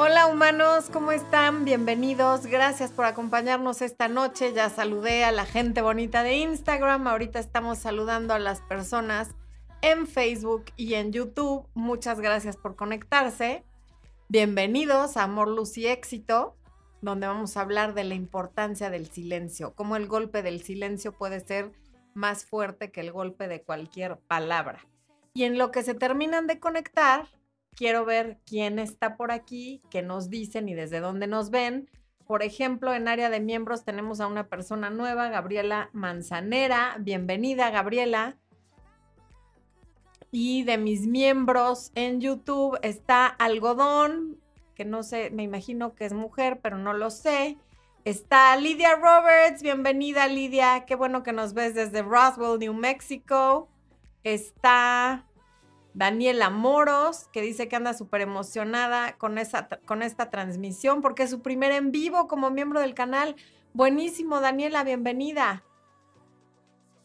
Hola humanos, ¿cómo están? Bienvenidos. Gracias por acompañarnos esta noche. Ya saludé a la gente bonita de Instagram. Ahorita estamos saludando a las personas en Facebook y en YouTube. Muchas gracias por conectarse. Bienvenidos a Amor, Luz y Éxito, donde vamos a hablar de la importancia del silencio, cómo el golpe del silencio puede ser más fuerte que el golpe de cualquier palabra. Y en lo que se terminan de conectar, quiero ver quién está por aquí, qué nos dicen y desde dónde nos ven. Por ejemplo, en área de miembros tenemos a una persona nueva, Gabriela Manzanera. Bienvenida, Gabriela. Y de mis miembros en YouTube está Algodón, que no sé, me imagino que es mujer, pero no lo sé. Está Lidia Roberts, bienvenida Lidia, qué bueno que nos ves desde Roswell, New Mexico. Está Daniela Moros, que dice que anda súper emocionada con, esa, con esta transmisión porque es su primer en vivo como miembro del canal. Buenísimo, Daniela, bienvenida.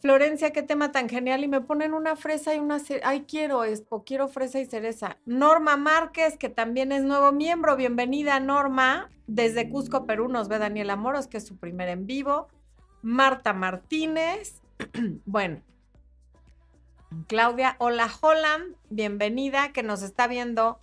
Florencia, qué tema tan genial. Y me ponen una fresa y una... Ay, quiero esto, quiero fresa y cereza. Norma Márquez, que también es nuevo miembro. Bienvenida, Norma. Desde Cusco, Perú, nos ve Daniela Moros, que es su primer en vivo. Marta Martínez. bueno. Claudia Hola Holland, bienvenida, que nos está viendo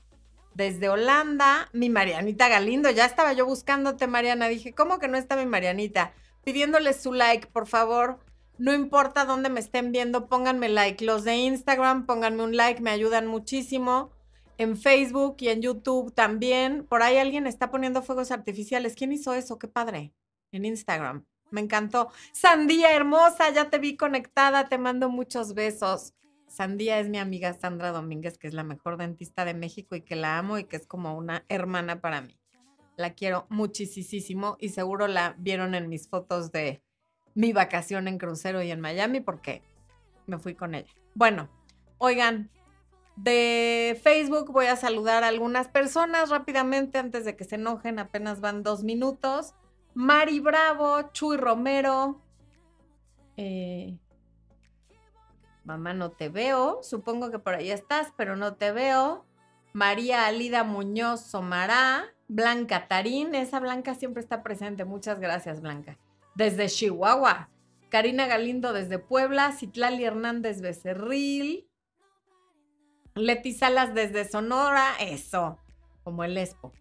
desde Holanda. Mi Marianita Galindo, ya estaba yo buscándote, Mariana. Dije, ¿cómo que no está mi Marianita? Pidiéndole su like, por favor no importa dónde me estén viendo, pónganme like. Los de Instagram, pónganme un like, me ayudan muchísimo. En Facebook y en YouTube también. Por ahí alguien está poniendo fuegos artificiales. ¿Quién hizo eso? Qué padre. En Instagram. Me encantó. Sandía hermosa, ya te vi conectada. Te mando muchos besos. Sandía es mi amiga Sandra Domínguez, que es la mejor dentista de México y que la amo y que es como una hermana para mí. La quiero muchísimo y seguro la vieron en mis fotos de, mi vacación en crucero y en Miami porque me fui con ella. Bueno, oigan, de Facebook voy a saludar a algunas personas rápidamente antes de que se enojen, apenas van dos minutos. Mari Bravo, Chuy Romero. Eh, mamá, no te veo. Supongo que por ahí estás, pero no te veo. María Alida Muñoz Somará. Blanca Tarín. Esa Blanca siempre está presente. Muchas gracias, Blanca desde Chihuahua. Karina Galindo desde Puebla, Citlali Hernández Becerril, Leti Salas desde Sonora, eso, como el Expo.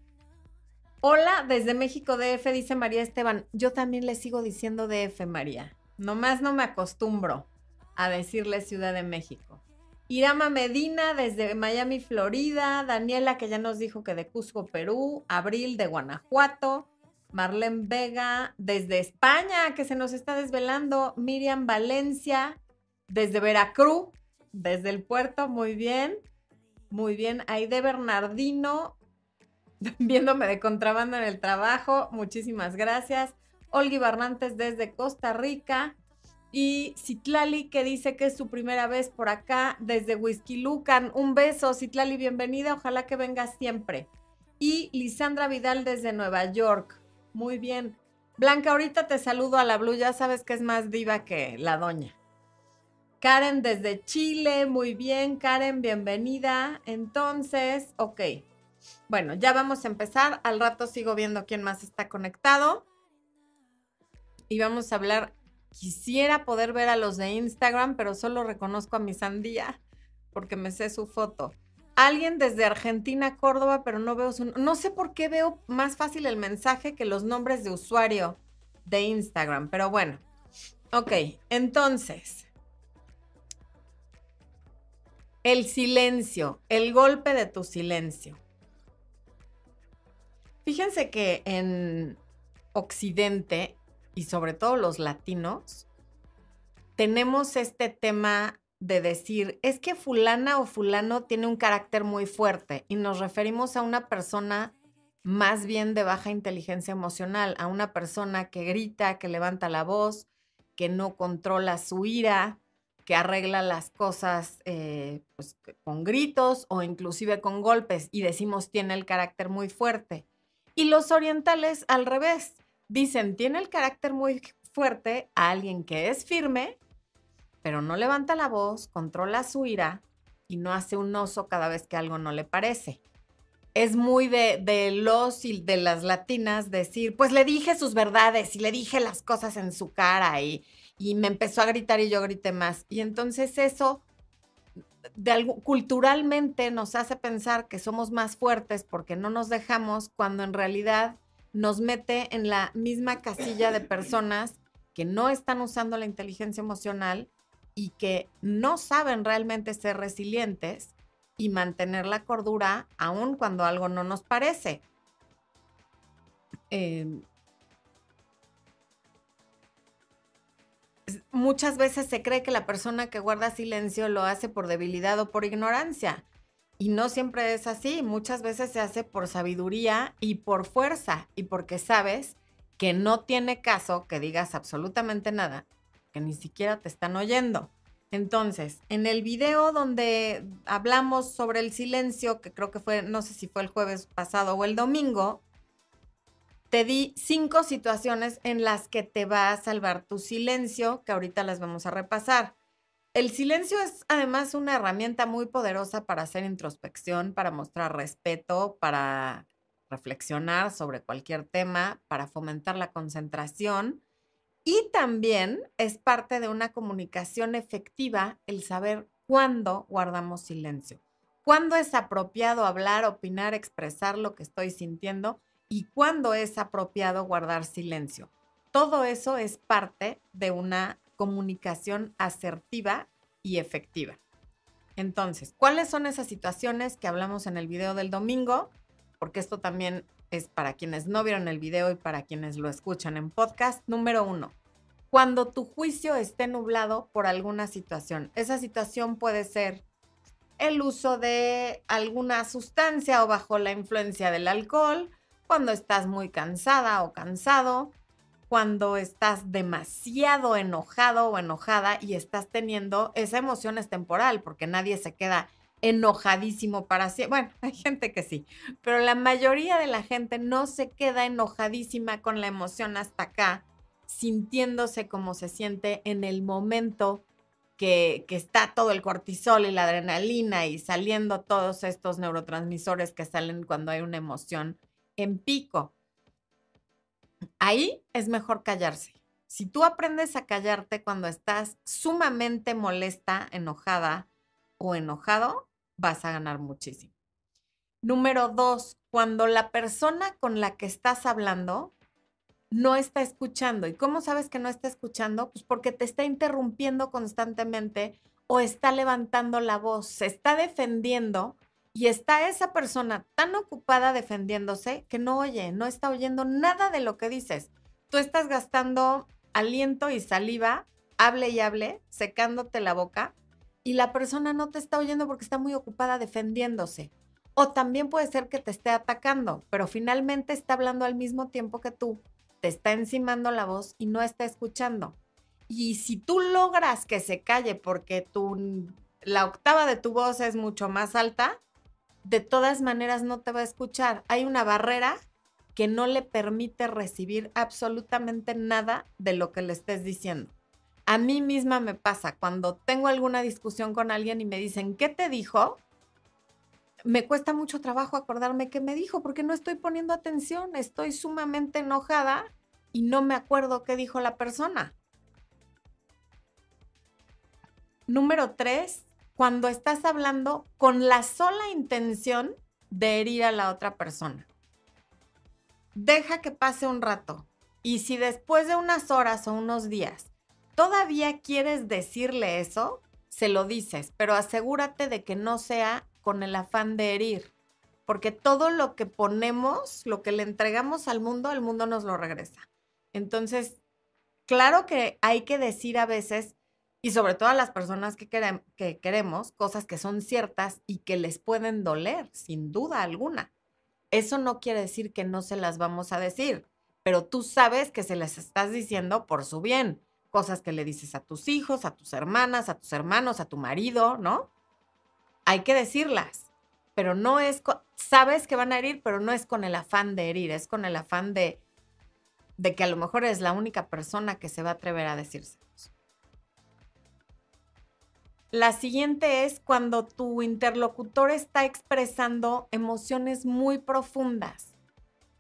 Hola, desde México DF, dice María Esteban. Yo también le sigo diciendo DF, María. Nomás no me acostumbro a decirle Ciudad de México. Irama Medina desde Miami, Florida. Daniela, que ya nos dijo que de Cusco, Perú. Abril de Guanajuato. Marlene Vega desde España, que se nos está desvelando. Miriam Valencia desde Veracruz, desde el puerto, muy bien. Muy bien. Aide Bernardino, viéndome de contrabando en el trabajo, muchísimas gracias. Olgi Barrantes desde Costa Rica. Y Citlali, que dice que es su primera vez por acá desde Whisky Lucan. Un beso, Citlali, bienvenida. Ojalá que vengas siempre. Y Lisandra Vidal desde Nueva York. Muy bien. Blanca, ahorita te saludo a la Blue, ya sabes que es más diva que la doña. Karen desde Chile, muy bien, Karen, bienvenida. Entonces, ok. Bueno, ya vamos a empezar. Al rato sigo viendo quién más está conectado. Y vamos a hablar. Quisiera poder ver a los de Instagram, pero solo reconozco a mi sandía porque me sé su foto alguien desde Argentina, Córdoba, pero no veo su... No sé por qué veo más fácil el mensaje que los nombres de usuario de Instagram, pero bueno. Ok, entonces. El silencio, el golpe de tu silencio. Fíjense que en Occidente y sobre todo los latinos, tenemos este tema de decir, es que fulana o fulano tiene un carácter muy fuerte y nos referimos a una persona más bien de baja inteligencia emocional, a una persona que grita, que levanta la voz, que no controla su ira, que arregla las cosas eh, pues, con gritos o inclusive con golpes y decimos tiene el carácter muy fuerte. Y los orientales al revés, dicen tiene el carácter muy fuerte a alguien que es firme, pero no levanta la voz, controla su ira y no hace un oso cada vez que algo no le parece. es muy de, de, los y de las latinas decir, pues le dije sus verdades y le dije las cosas en su cara y, y me empezó a gritar y yo grité más. Y entonces eso de algo, culturalmente nos hace pensar que somos más fuertes porque no nos dejamos cuando en realidad nos mete en la misma casilla de personas que no están usando la inteligencia emocional y que no saben realmente ser resilientes y mantener la cordura aun cuando algo no nos parece. Em, muchas veces se cree que la persona que guarda silencio lo hace por debilidad o por ignorancia. Y no siempre es así. Muchas veces se hace por sabiduría y por fuerza y porque sabes que no tiene caso que digas absolutamente nada, que ni siquiera te están oyendo. Entonces, en el video donde hablamos sobre el silencio, que creo que fue, no sé si fue el jueves pasado o el domingo, te di cinco situaciones en las que te va a salvar tu silencio, que ahorita las vamos a repasar. El silencio es además una herramienta muy poderosa para hacer introspección, para mostrar respeto, para reflexionar sobre cualquier tema, para fomentar la concentración y también es parte de una comunicación efectiva el saber cuándo guardamos silencio, cuándo es apropiado hablar, opinar, expresar lo que estoy sintiendo y cuándo es apropiado guardar silencio. Todo eso es parte de una comunicación asertiva y efectiva. Entonces, ¿cuáles son esas situaciones que hablamos en el video del domingo? porque esto también es para quienes no vieron el video y para quienes lo escuchan en podcast. Número uno, cuando tu juicio esté nublado por alguna situación. Esa situación puede ser el uso de alguna sustancia o bajo la influencia del alcohol, cuando estás muy cansada o cansado, cuando estás demasiado enojado o enojada y estás teniendo esa emoción es temporal, porque nadie se queda enojadísimo para siempre. Bueno, hay gente que sí, pero la mayoría de la gente no se queda enojadísima con la emoción hasta acá, sintiéndose como se siente en el momento que, que, está todo el cortisol y la adrenalina y saliendo todos estos neurotransmisores que salen cuando hay una emoción en pico. Ahí es mejor callarse. Si tú aprendes a callarte cuando estás sumamente molesta, enojada o enojado, vas a ganar muchísimo. Número dos, cuando la persona con la que estás hablando no está escuchando. ¿Y cómo sabes que no está escuchando? Pues porque te está interrumpiendo constantemente o está levantando la voz, se está defendiendo y está esa persona tan ocupada defendiéndose que no oye, no está oyendo nada de lo que dices. Tú estás gastando aliento y saliva, hable y hable, secándote la boca y la persona no te está oyendo porque está muy ocupada defendiéndose. O también puede ser que te esté atacando, pero finalmente está hablando al mismo tiempo que tú, te está encimando la voz y no está escuchando. Y si tú logras que se calle porque tu, la octava de tu voz es mucho más alta, de todas maneras no te va a escuchar. Hay una barrera que no le permite recibir absolutamente nada de lo que le estés diciendo. A mí misma me pasa cuando tengo alguna discusión con alguien y me dicen, ¿qué te dijo? Me cuesta mucho trabajo acordarme qué me dijo porque no estoy poniendo atención, estoy sumamente enojada y no me acuerdo qué dijo la persona. Número tres, cuando estás hablando con la sola intención de herir a la otra persona. Deja que pase un rato y si después de unas horas o unos días todavía quieres decirle eso, se lo dices, pero asegúrate de que no sea con el afán de herir, porque todo lo que ponemos, lo que le entregamos al mundo, el mundo nos lo regresa. Entonces, claro que hay que decir a veces, y sobre todo a las personas que, que queremos, cosas que son ciertas y que les pueden doler, sin duda alguna. Eso no quiere decir que no se las vamos a decir, pero tú sabes que se las estás diciendo por su bien cosas que le dices a tus hijos, a tus hermanas, a tus hermanos, a tu marido, ¿no? Hay que decirlas, pero no es, sabes que van a herir, pero no es con el afán de herir, es con el afán de, de que a lo mejor es la única persona que se va a atrever a decírselos. La siguiente es cuando tu interlocutor está expresando emociones muy profundas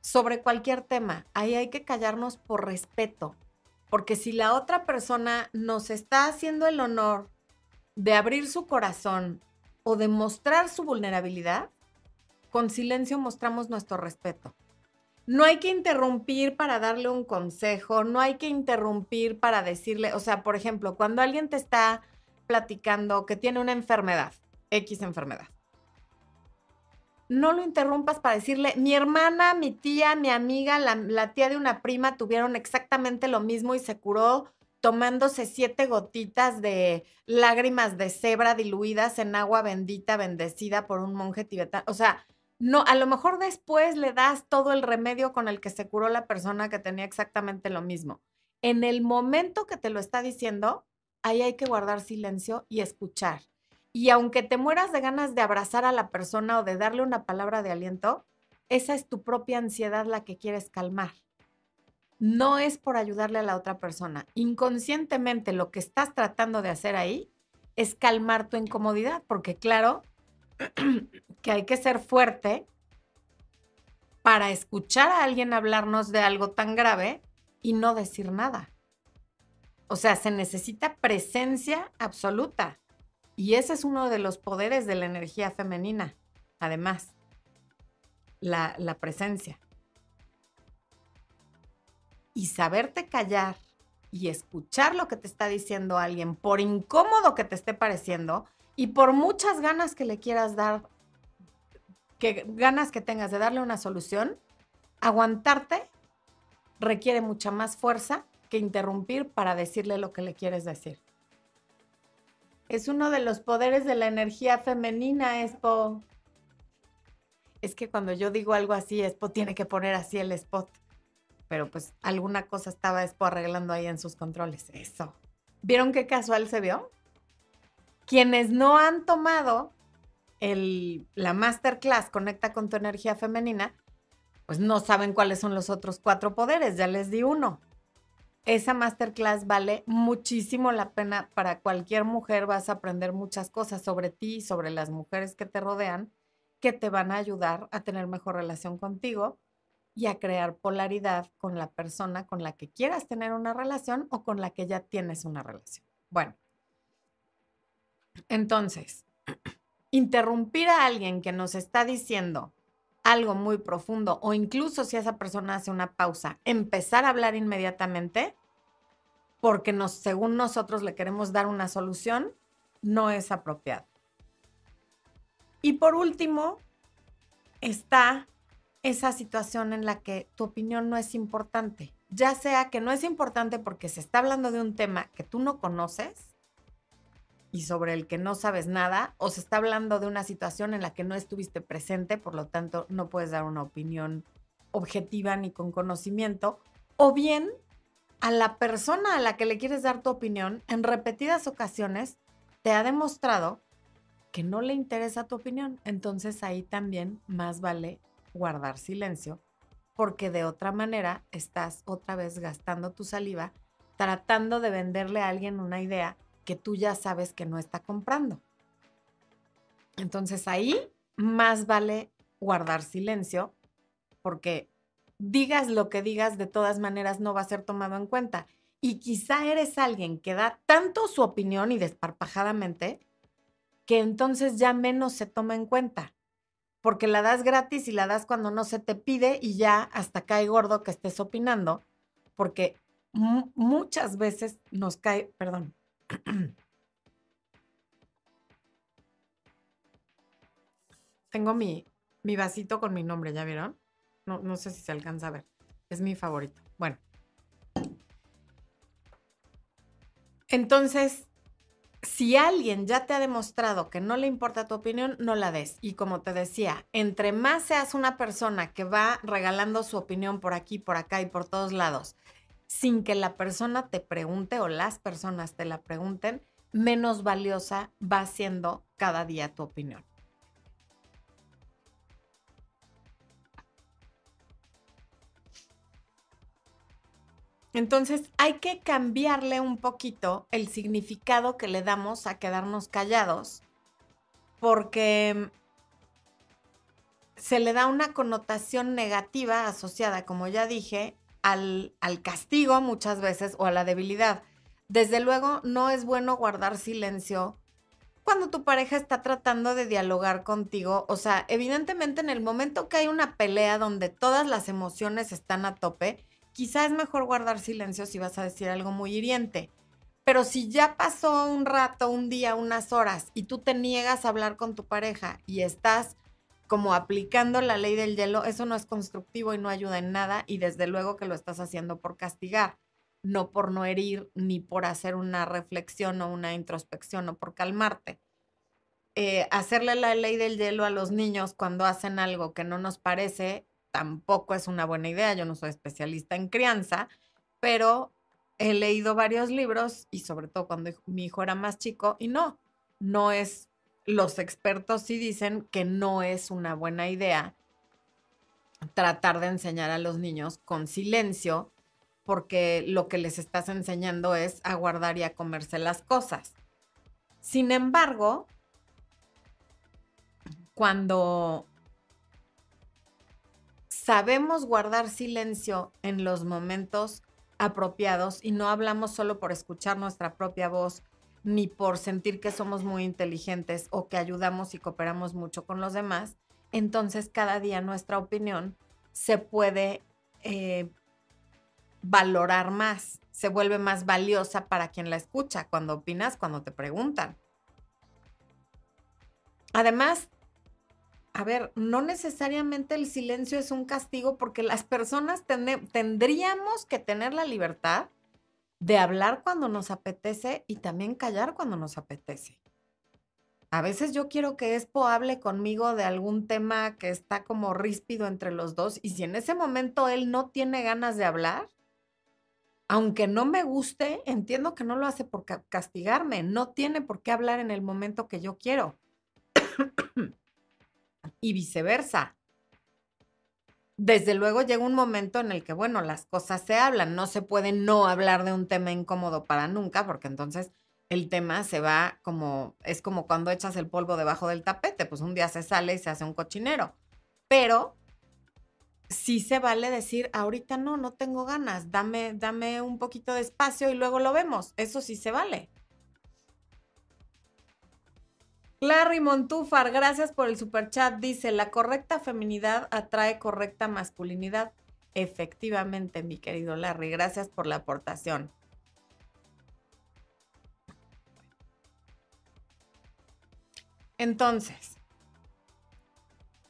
sobre cualquier tema. Ahí hay que callarnos por respeto, porque si la otra persona nos está haciendo el honor de abrir su corazón o de mostrar su vulnerabilidad, con silencio mostramos nuestro respeto. No hay que interrumpir para darle un consejo, no hay que interrumpir para decirle, o sea, por ejemplo, cuando alguien te está platicando que tiene una enfermedad, X enfermedad. No lo interrumpas para decirle, mi hermana, mi tía, mi amiga, la, tía de una prima tuvieron exactamente lo mismo y se curó tomándose siete gotitas de lágrimas de cebra diluidas en agua bendita, bendecida por un monje tibetano. O sea, no, a lo mejor después le das todo el remedio con el que se curó la persona que tenía exactamente lo mismo. En el momento que te lo está diciendo, ahí hay que guardar silencio y escuchar. Y aunque te mueras de ganas de abrazar a la persona o de darle una palabra de aliento, esa es tu propia ansiedad la que quieres calmar. No es por ayudarle a la otra persona. Inconscientemente lo que estás tratando de hacer ahí es calmar tu incomodidad, porque claro que hay que ser fuerte para escuchar a alguien hablarnos de algo tan grave y no decir nada. O sea, se necesita presencia absoluta. Y ese es uno de los poderes de la energía femenina, además, la, presencia. Y saberte callar y escuchar lo que te está diciendo alguien, por incómodo que te esté pareciendo y por muchas ganas que le quieras dar, que ganas que tengas de darle una solución, aguantarte requiere mucha más fuerza que interrumpir para decirle lo que le quieres decir. Es uno de los poderes de la energía femenina, Expo. Es que cuando yo digo algo así, Expo tiene que poner así el spot. Pero pues alguna cosa estaba Expo arreglando ahí en sus controles. Eso. ¿Vieron qué casual se vio? Quienes no han tomado el, la masterclass Conecta con tu energía femenina, pues no saben cuáles son los otros cuatro poderes. Ya les di uno esa masterclass vale muchísimo la pena para cualquier mujer. Vas a aprender muchas cosas sobre ti sobre las mujeres que te rodean que te van a ayudar a tener mejor relación contigo y a crear polaridad con la persona con la que quieras tener una relación o con la que ya tienes una relación. Bueno, entonces, interrumpir a alguien que nos está diciendo algo muy profundo o incluso si esa persona hace una pausa, empezar a hablar inmediatamente porque nos, según nosotros le queremos dar una solución, no es apropiado. Y por último, está esa situación en la que tu opinión no es importante, ya sea que no es importante porque se está hablando de un tema que tú no conoces y sobre el que no sabes nada, o se está hablando de una situación en la que no estuviste presente, por lo tanto no puedes dar una opinión objetiva ni con conocimiento, o bien a la persona a la que le quieres dar tu opinión en repetidas ocasiones te ha demostrado que no le interesa tu opinión. Entonces ahí también más vale guardar silencio porque de otra manera estás otra vez gastando tu saliva tratando de venderle a alguien una idea que tú ya sabes que no está comprando. Entonces ahí más vale guardar silencio porque digas lo que digas, de todas maneras no va a ser tomado en cuenta. Y quizá eres alguien que da tanto su opinión y desparpajadamente que entonces ya menos se toma en cuenta, porque la das gratis y la das cuando no se te pide y ya hasta cae gordo que estés opinando, porque muchas veces nos cae, perdón. Tengo mi, mi vasito con mi nombre, ¿ya vieron? No, sé si se alcanza a ver. Es mi favorito. Bueno. Entonces, si alguien ya te ha demostrado que no le importa tu opinión, no la des. Y como te decía, entre más seas una persona que va regalando su opinión por aquí, por acá y por todos lados, sin que la persona te pregunte o las personas te la pregunten, menos valiosa va siendo cada día tu opinión. Entonces hay que cambiarle un poquito el significado que le damos a quedarnos callados, porque se le da una connotación negativa asociada, como ya dije, al, al, castigo muchas veces o a la debilidad. Desde luego, no es bueno guardar silencio cuando tu pareja está tratando de dialogar contigo. O sea, evidentemente en el momento que hay una pelea donde todas las emociones están a tope, quizá es mejor guardar silencio si vas a decir algo muy hiriente. Pero si ya pasó un rato, un día, unas horas y tú te niegas a hablar con tu pareja y estás como aplicando la ley del hielo, eso no es constructivo y no ayuda en nada y desde luego que lo estás haciendo por castigar, no por no herir ni por hacer una reflexión o una introspección o por calmarte. Eh, hacerle la ley del hielo a los niños cuando hacen algo que no nos parece tampoco es una buena idea. Yo no soy especialista en crianza, pero he leído varios libros y sobre todo cuando mi hijo era más chico y no, no es, los expertos sí dicen que no es una buena idea tratar de enseñar a los niños con silencio porque lo que les estás enseñando es a guardar y a comerse las cosas. Sin embargo, cuando sabemos guardar silencio en los momentos apropiados y no hablamos solo por escuchar nuestra propia voz ni por sentir que somos muy inteligentes o que ayudamos y cooperamos mucho con los demás, entonces cada día nuestra opinión se puede eh, valorar más, se vuelve más valiosa para quien la escucha, cuando opinas, cuando te preguntan. Además, a ver, no necesariamente el silencio es un castigo porque las personas tendríamos que tener la libertad de hablar cuando nos apetece y también callar cuando nos apetece. A veces yo quiero que Expo hable conmigo de algún tema que está como ríspido entre los dos y si en ese momento él no tiene ganas de hablar, aunque no me guste, entiendo que no lo hace por castigarme, no tiene por qué hablar en el momento que yo quiero y viceversa. Desde luego llega un momento en el que, bueno, las cosas se hablan, no se puede no hablar de un tema incómodo para nunca, porque entonces el tema se va como, es como cuando echas el polvo debajo del tapete, pues un día se sale y se hace un cochinero. Pero sí se vale decir, ahorita no, no tengo ganas, dame, dame un poquito de espacio y luego lo vemos. Eso sí se vale. Larry Montúfar, gracias por el super chat. Dice, la correcta feminidad atrae correcta masculinidad. Efectivamente, mi querido Larry, gracias por la aportación. Entonces,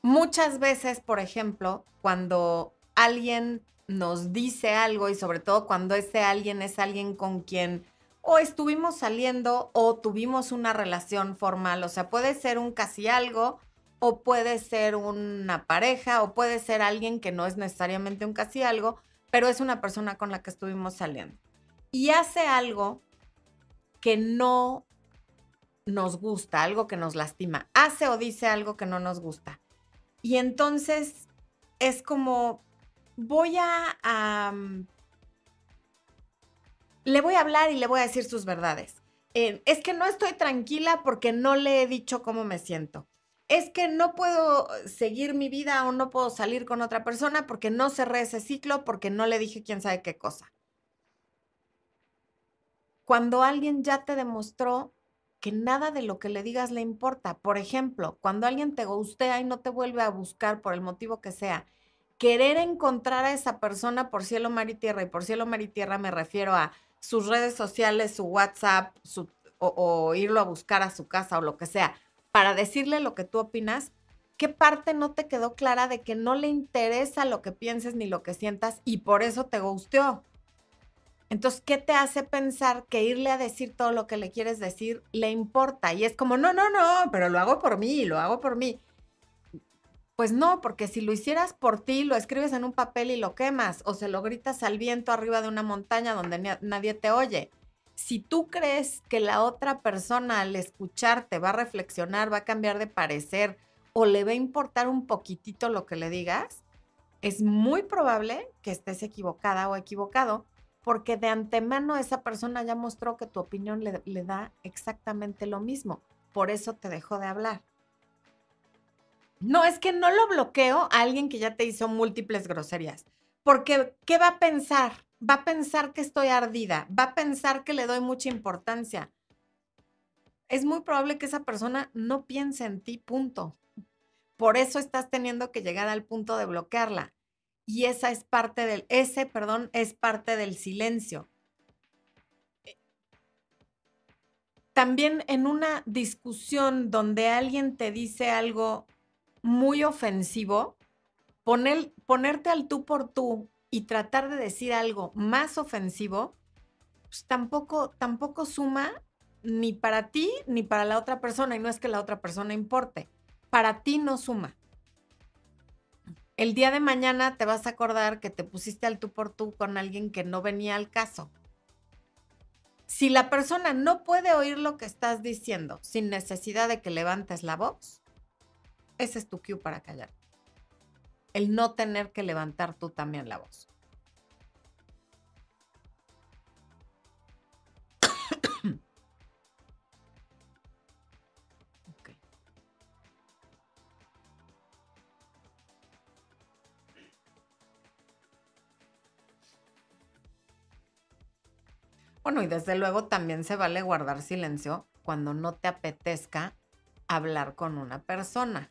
muchas veces, por ejemplo, cuando alguien nos dice algo y sobre todo cuando ese alguien es alguien con quien o estuvimos saliendo o tuvimos una relación formal. O sea, puede ser un casi algo o puede ser una pareja o puede ser alguien que no es necesariamente un casi algo, pero es una persona con la que estuvimos saliendo. Y hace algo que no nos gusta, algo que nos lastima. Hace o dice algo que no nos gusta. Y entonces es como, voy a, le voy a hablar y le voy a decir sus verdades. Es que no estoy tranquila porque no le he dicho cómo me siento. Es que no puedo seguir mi vida o no puedo salir con otra persona porque no cerré ese ciclo, porque no le dije quién sabe qué cosa. Cuando alguien ya te demostró que nada de lo que le digas le importa. Por ejemplo, cuando alguien te gustea y no te vuelve a buscar por el motivo que sea, querer encontrar a esa persona por cielo, mar y tierra, y por cielo, mar y tierra me refiero a sus redes sociales, su WhatsApp, o, irlo a buscar a su casa o lo que sea, para decirle lo que tú opinas, ¿qué parte no te quedó clara de que no le interesa lo que pienses ni lo que sientas y por eso te gusteó? Entonces, ¿qué te hace pensar que irle a decir todo lo que le quieres decir le importa? Y es como, no, no, no, pero lo hago por mí, lo hago por mí. Pues no, porque si lo hicieras por ti, lo escribes en un papel y lo quemas, o se lo gritas al viento arriba de una montaña donde nadie te oye. Si tú crees que la otra persona al escucharte va a reflexionar, va a cambiar de parecer o le va a importar un poquitito lo que le digas, es muy probable que estés equivocada o equivocado porque de antemano esa persona ya mostró que tu opinión le, le da exactamente lo mismo. Por eso te dejó de hablar. No, es que no lo bloqueo a alguien que ya te hizo múltiples groserías. Porque, ¿qué va a pensar? Va a pensar que estoy ardida, va a pensar que le doy mucha importancia. Es muy probable que esa persona no piense en ti, punto. Por eso estás teniendo que llegar al punto de bloquearla. Y esa es parte del, ese, perdón, es parte del silencio. Eh, también en una discusión donde alguien te dice algo muy ofensivo, poner, ponerte al tú por tú y tratar de decir algo más ofensivo, pues tampoco, tampoco suma ni para ti ni para la otra persona. Y no es que la otra persona importe para ti no suma. El día de mañana te vas a acordar que te pusiste al tú por tú con alguien que no venía al caso. Si la persona no puede oír lo que estás diciendo sin necesidad de que levantes la voz, ese es tu cue para callar. El no tener que levantar tú también la voz. Bueno, y desde luego también se vale guardar silencio cuando no te apetezca hablar con una persona.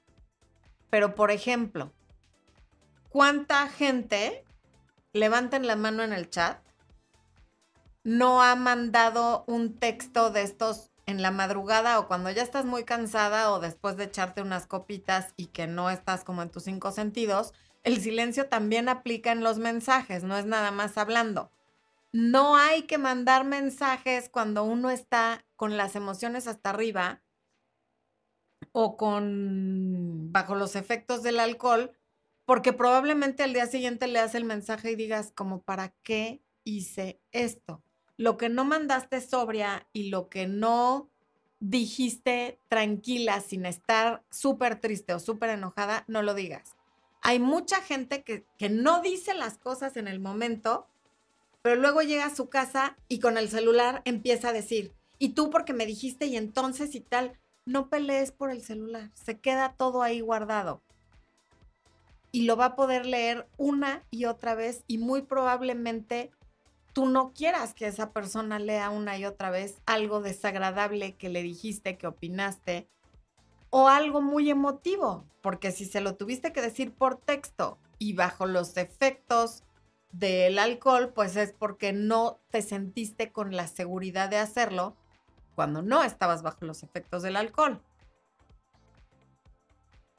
Pero, por ejemplo, ¿cuánta gente, levanten la mano en el chat, no ha mandado un texto de estos en la madrugada o cuando ya estás muy cansada o después de echarte unas copitas y que no estás como en tus cinco sentidos? El silencio también aplica en los mensajes, no es nada más hablando no hay que mandar mensajes cuando uno está con las emociones hasta arriba o con bajo los efectos del alcohol, porque probablemente al día siguiente le hace el mensaje y digas como, ¿para qué hice esto? Lo que no mandaste sobria y lo que no dijiste tranquila sin estar súper triste o súper enojada, no lo digas. Hay mucha gente que, que no dice las cosas en el momento pero luego llega a su casa y con el celular empieza a decir, y tú porque me dijiste y entonces y tal, no pelees por el celular, se queda todo ahí guardado. Y lo va a poder leer una y otra vez y muy probablemente tú no quieras que esa persona lea una y otra vez algo desagradable que le dijiste, que opinaste, o algo muy emotivo, porque si se lo tuviste que decir por texto y bajo los efectos del alcohol, pues es porque no te sentiste con la seguridad de hacerlo cuando no estabas bajo los efectos del alcohol.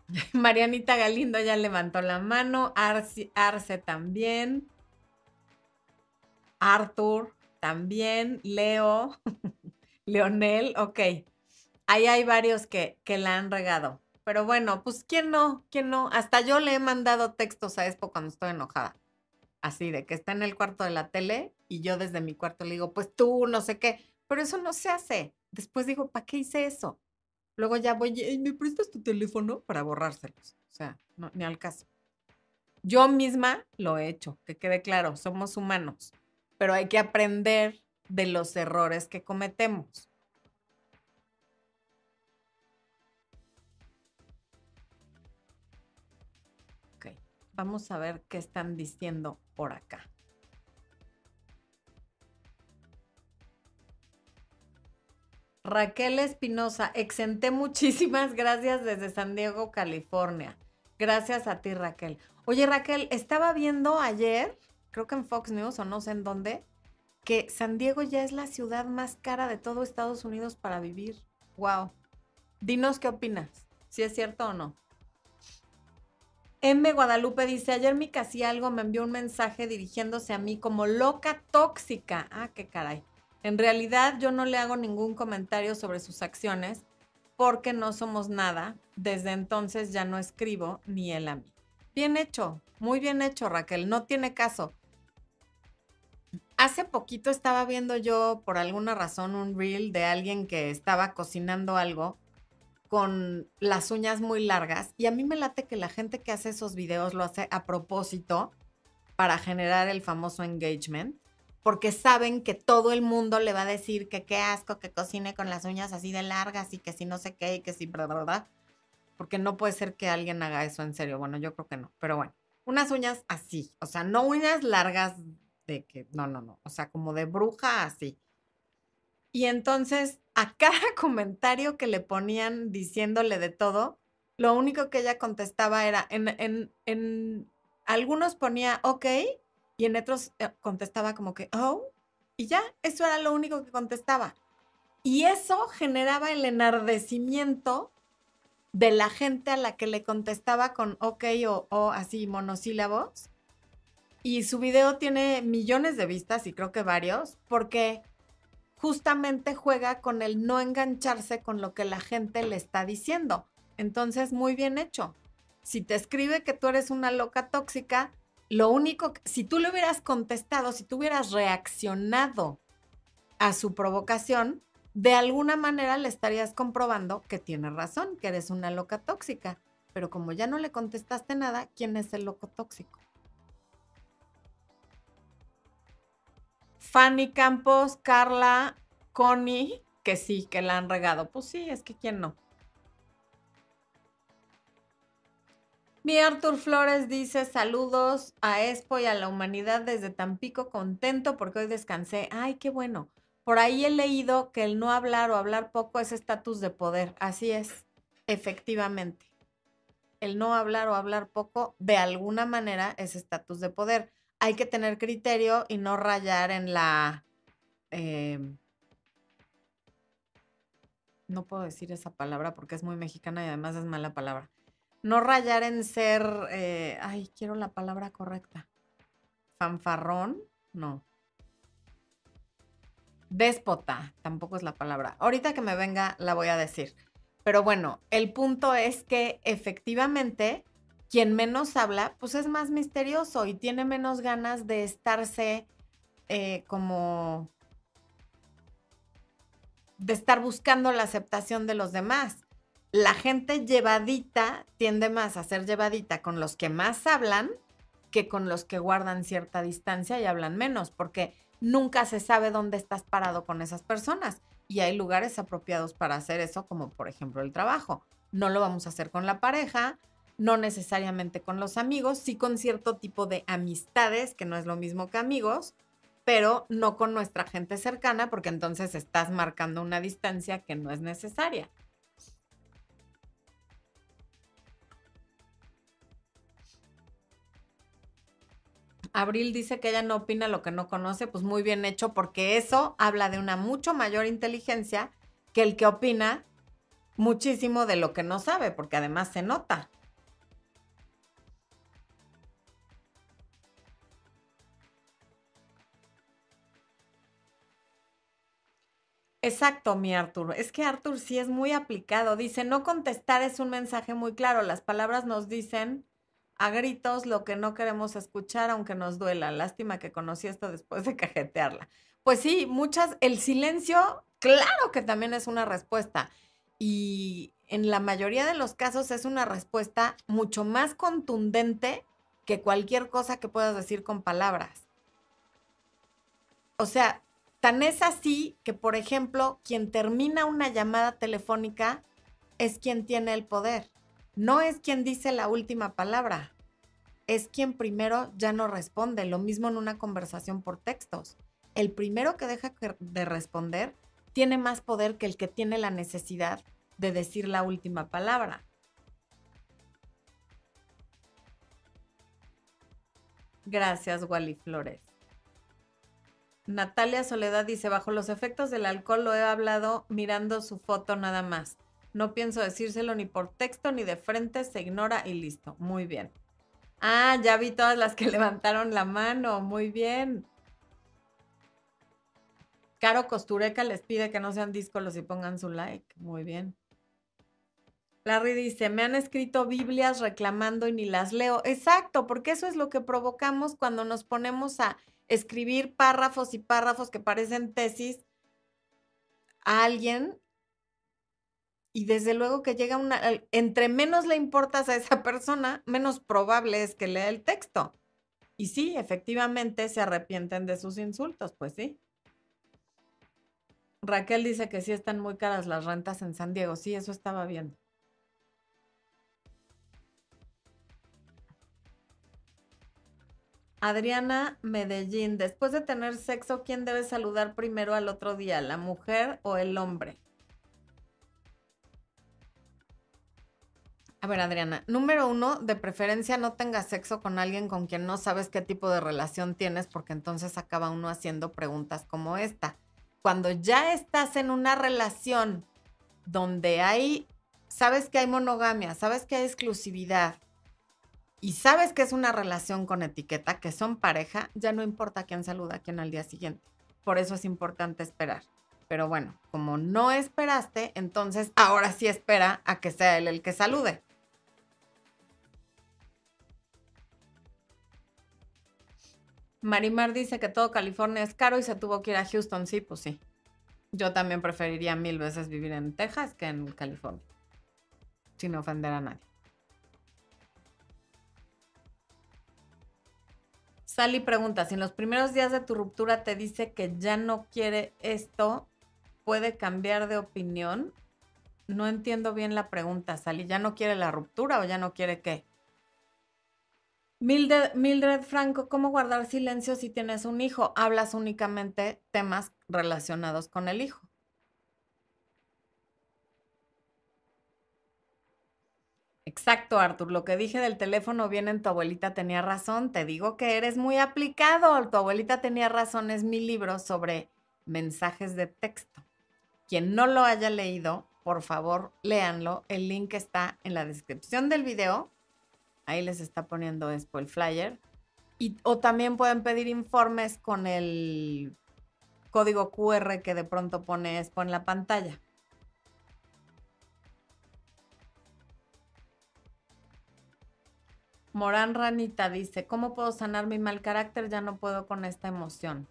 Marianita Galindo ya levantó la mano, Arce, también, Arthur también, Leo, Leonel, ok. Ahí hay varios que, que la han regado. Pero bueno, pues ¿quién no? ¿Quién no? Hasta yo le he mandado textos a Expo cuando estoy enojada así de que está en el cuarto de la tele y yo desde mi cuarto le digo, pues tú, no sé qué, pero eso no se hace. Después digo, ¿para qué hice eso? Luego ya voy, ¿y me prestas tu teléfono para borrárselos? O sea, ni al caso. Yo misma lo he hecho, que quede claro, somos humanos, pero hay que aprender de los errores que cometemos. Vamos a ver qué están diciendo por acá. Raquel Espinosa, exenté muchísimas gracias desde San Diego, California. Gracias a ti, Raquel. Oye, Raquel, estaba viendo ayer, creo que en Fox News o no sé en dónde, que San Diego ya es la ciudad más cara de todo Estados Unidos para vivir. Wow. Dinos qué opinas, si es cierto o no. M. Guadalupe dice, ayer mi casi algo me envió un mensaje dirigiéndose a mí como loca tóxica. Ah, qué caray. En realidad yo no le hago ningún comentario sobre sus acciones porque no somos nada. Desde entonces ya no escribo ni él a mí. Bien hecho, muy bien hecho Raquel, no tiene caso. Hace poquito estaba viendo yo por alguna razón un reel de alguien que estaba cocinando algo con las uñas muy largas y a mí me late que la gente que hace esos videos lo hace a propósito para generar el famoso engagement porque saben que todo el mundo le va a decir que qué asco que cocine con las uñas así de largas y que si no sé qué y que si. Porque no puede ser que alguien haga eso en serio. Bueno, yo creo que no, pero bueno, unas uñas así, o sea, no uñas largas de que, no, no, no, o sea, como de bruja así. Y entonces a cada comentario que le ponían diciéndole de todo, lo único que ella contestaba era, en, en, en algunos ponía ok y en otros eh, contestaba como que oh, y ya, eso era lo único que contestaba. Y eso generaba el enardecimiento de la gente a la que le contestaba con ok o, o así monosílabos. Y su video tiene millones de vistas y creo que varios, porque justamente juega con el no engancharse con lo que la gente le está diciendo. Entonces, muy bien hecho. Si te escribe que tú eres una loca tóxica, lo único, si tú le hubieras contestado, si tú hubieras reaccionado a su provocación, de alguna manera le estarías comprobando que tiene razón, que eres una loca tóxica. Pero como ya no le contestaste nada, ¿quién es el loco tóxico? Fanny Campos, Carla, Connie, que sí, que la han regado. Pues sí, es que quién no. Mi Artur Flores dice saludos a Expo y a la humanidad desde Tampico, contento porque hoy descansé. Ay, qué bueno. Por ahí he leído que el no hablar o hablar poco es estatus de poder. Así es, efectivamente. El no hablar o hablar poco de alguna manera es estatus de poder hay que tener criterio y no rayar en la... Em, no puedo decir esa palabra porque es muy mexicana y además es mala palabra. No rayar en ser... Eh, ay, quiero la palabra correcta. Fanfarrón, no. Déspota, tampoco es la palabra. Ahorita que me venga la voy a decir. Pero bueno, el punto es que efectivamente quien menos habla, pues es más misterioso y tiene menos ganas de estarse eh, como de estar buscando la aceptación de los demás. La gente llevadita tiende más a ser llevadita con los que más hablan que con los que guardan cierta distancia y hablan menos, porque nunca se sabe dónde estás parado con esas personas. Y hay lugares apropiados para hacer eso, como por ejemplo el trabajo. No lo vamos a hacer con la pareja, no necesariamente con los amigos, sí con cierto tipo de amistades, que no es lo mismo que amigos, pero no con nuestra gente cercana, porque entonces estás marcando una distancia que no es necesaria. Abril dice que ella no opina lo que no conoce, pues muy bien hecho, porque eso habla de una mucho mayor inteligencia que el que opina muchísimo de lo que no sabe, porque además se nota. Exacto, mi Arthur. Es que Arthur sí es muy aplicado. Dice, no contestar es un mensaje muy claro. Las palabras nos dicen a gritos lo que no queremos escuchar, aunque nos duela. Lástima que conocí esto después de cajetearla. Pues sí, muchas, el silencio, claro que también es una respuesta. Y en la mayoría de los casos es una respuesta mucho más contundente que cualquier cosa que puedas decir con palabras. O sea, Tan es así que, por ejemplo, quien termina una llamada telefónica es quien tiene el poder. No es quien dice la última palabra. Es quien primero ya no responde. Lo mismo en una conversación por textos. El primero que deja de responder tiene más poder que el que tiene la necesidad de decir la última palabra. Gracias, Wally Flores. Natalia Soledad dice, bajo los efectos del alcohol lo he hablado mirando su foto nada más. No pienso decírselo ni por texto ni de frente, se ignora y listo. Muy bien. Ah, ya vi todas las que levantaron la mano. Muy bien. Caro Costureca les pide que no sean díscolos y pongan su like. Muy bien. Larry dice, me han escrito Biblias reclamando y ni las leo. Exacto, porque eso es lo que provocamos cuando nos ponemos a escribir párrafos y párrafos que parecen tesis a alguien y desde luego que llega una, entre menos le importas a esa persona, menos probable es que lea el texto. Y sí, efectivamente se arrepienten de sus insultos, pues sí. Raquel dice que sí están muy caras las rentas en San Diego. Sí, eso estaba viendo. Adriana Medellín, después de tener sexo, ¿quién debe saludar primero al otro día, la mujer o el hombre? A ver, Adriana, número uno, de preferencia no tengas sexo con alguien con quien no sabes qué tipo de relación tienes, porque entonces acaba uno haciendo preguntas como esta. Cuando ya estás en una relación donde hay, sabes que hay monogamia, sabes que hay exclusividad y sabes que es una relación con etiqueta, que son pareja, ya no importa quién saluda a quién al día siguiente. Por eso es importante esperar. Pero bueno, como no esperaste, entonces ahora sí espera a que sea él el que salude. Marimar dice que todo California es caro y se tuvo que ir a Houston. Sí, pues sí. Yo también preferiría mil veces vivir en Texas que en California. Sin ofender a nadie. Sally pregunta, si en los primeros días de tu ruptura te dice que ya no quiere esto, ¿puede cambiar de opinión? No entiendo bien la pregunta, Sally. ¿Ya no quiere la ruptura o ya no quiere qué? Mildred, Franco, ¿cómo guardar silencio si tienes un hijo? Hablas únicamente temas relacionados con el hijo. Exacto, Arthur. Lo que dije del teléfono bien en tu abuelita tenía razón. Te digo que eres muy aplicado. Tu abuelita tenía razón. Es mi libro sobre mensajes de texto. Quien no lo haya leído, por favor, léanlo. El link está en la descripción del video Ahí les está poniendo Expo el flyer. Y, o también pueden pedir informes con el código QR que de pronto pone Expo en la pantalla. Morán Ranita dice, ¿cómo puedo sanar mi mal carácter? Ya no puedo con esta emoción.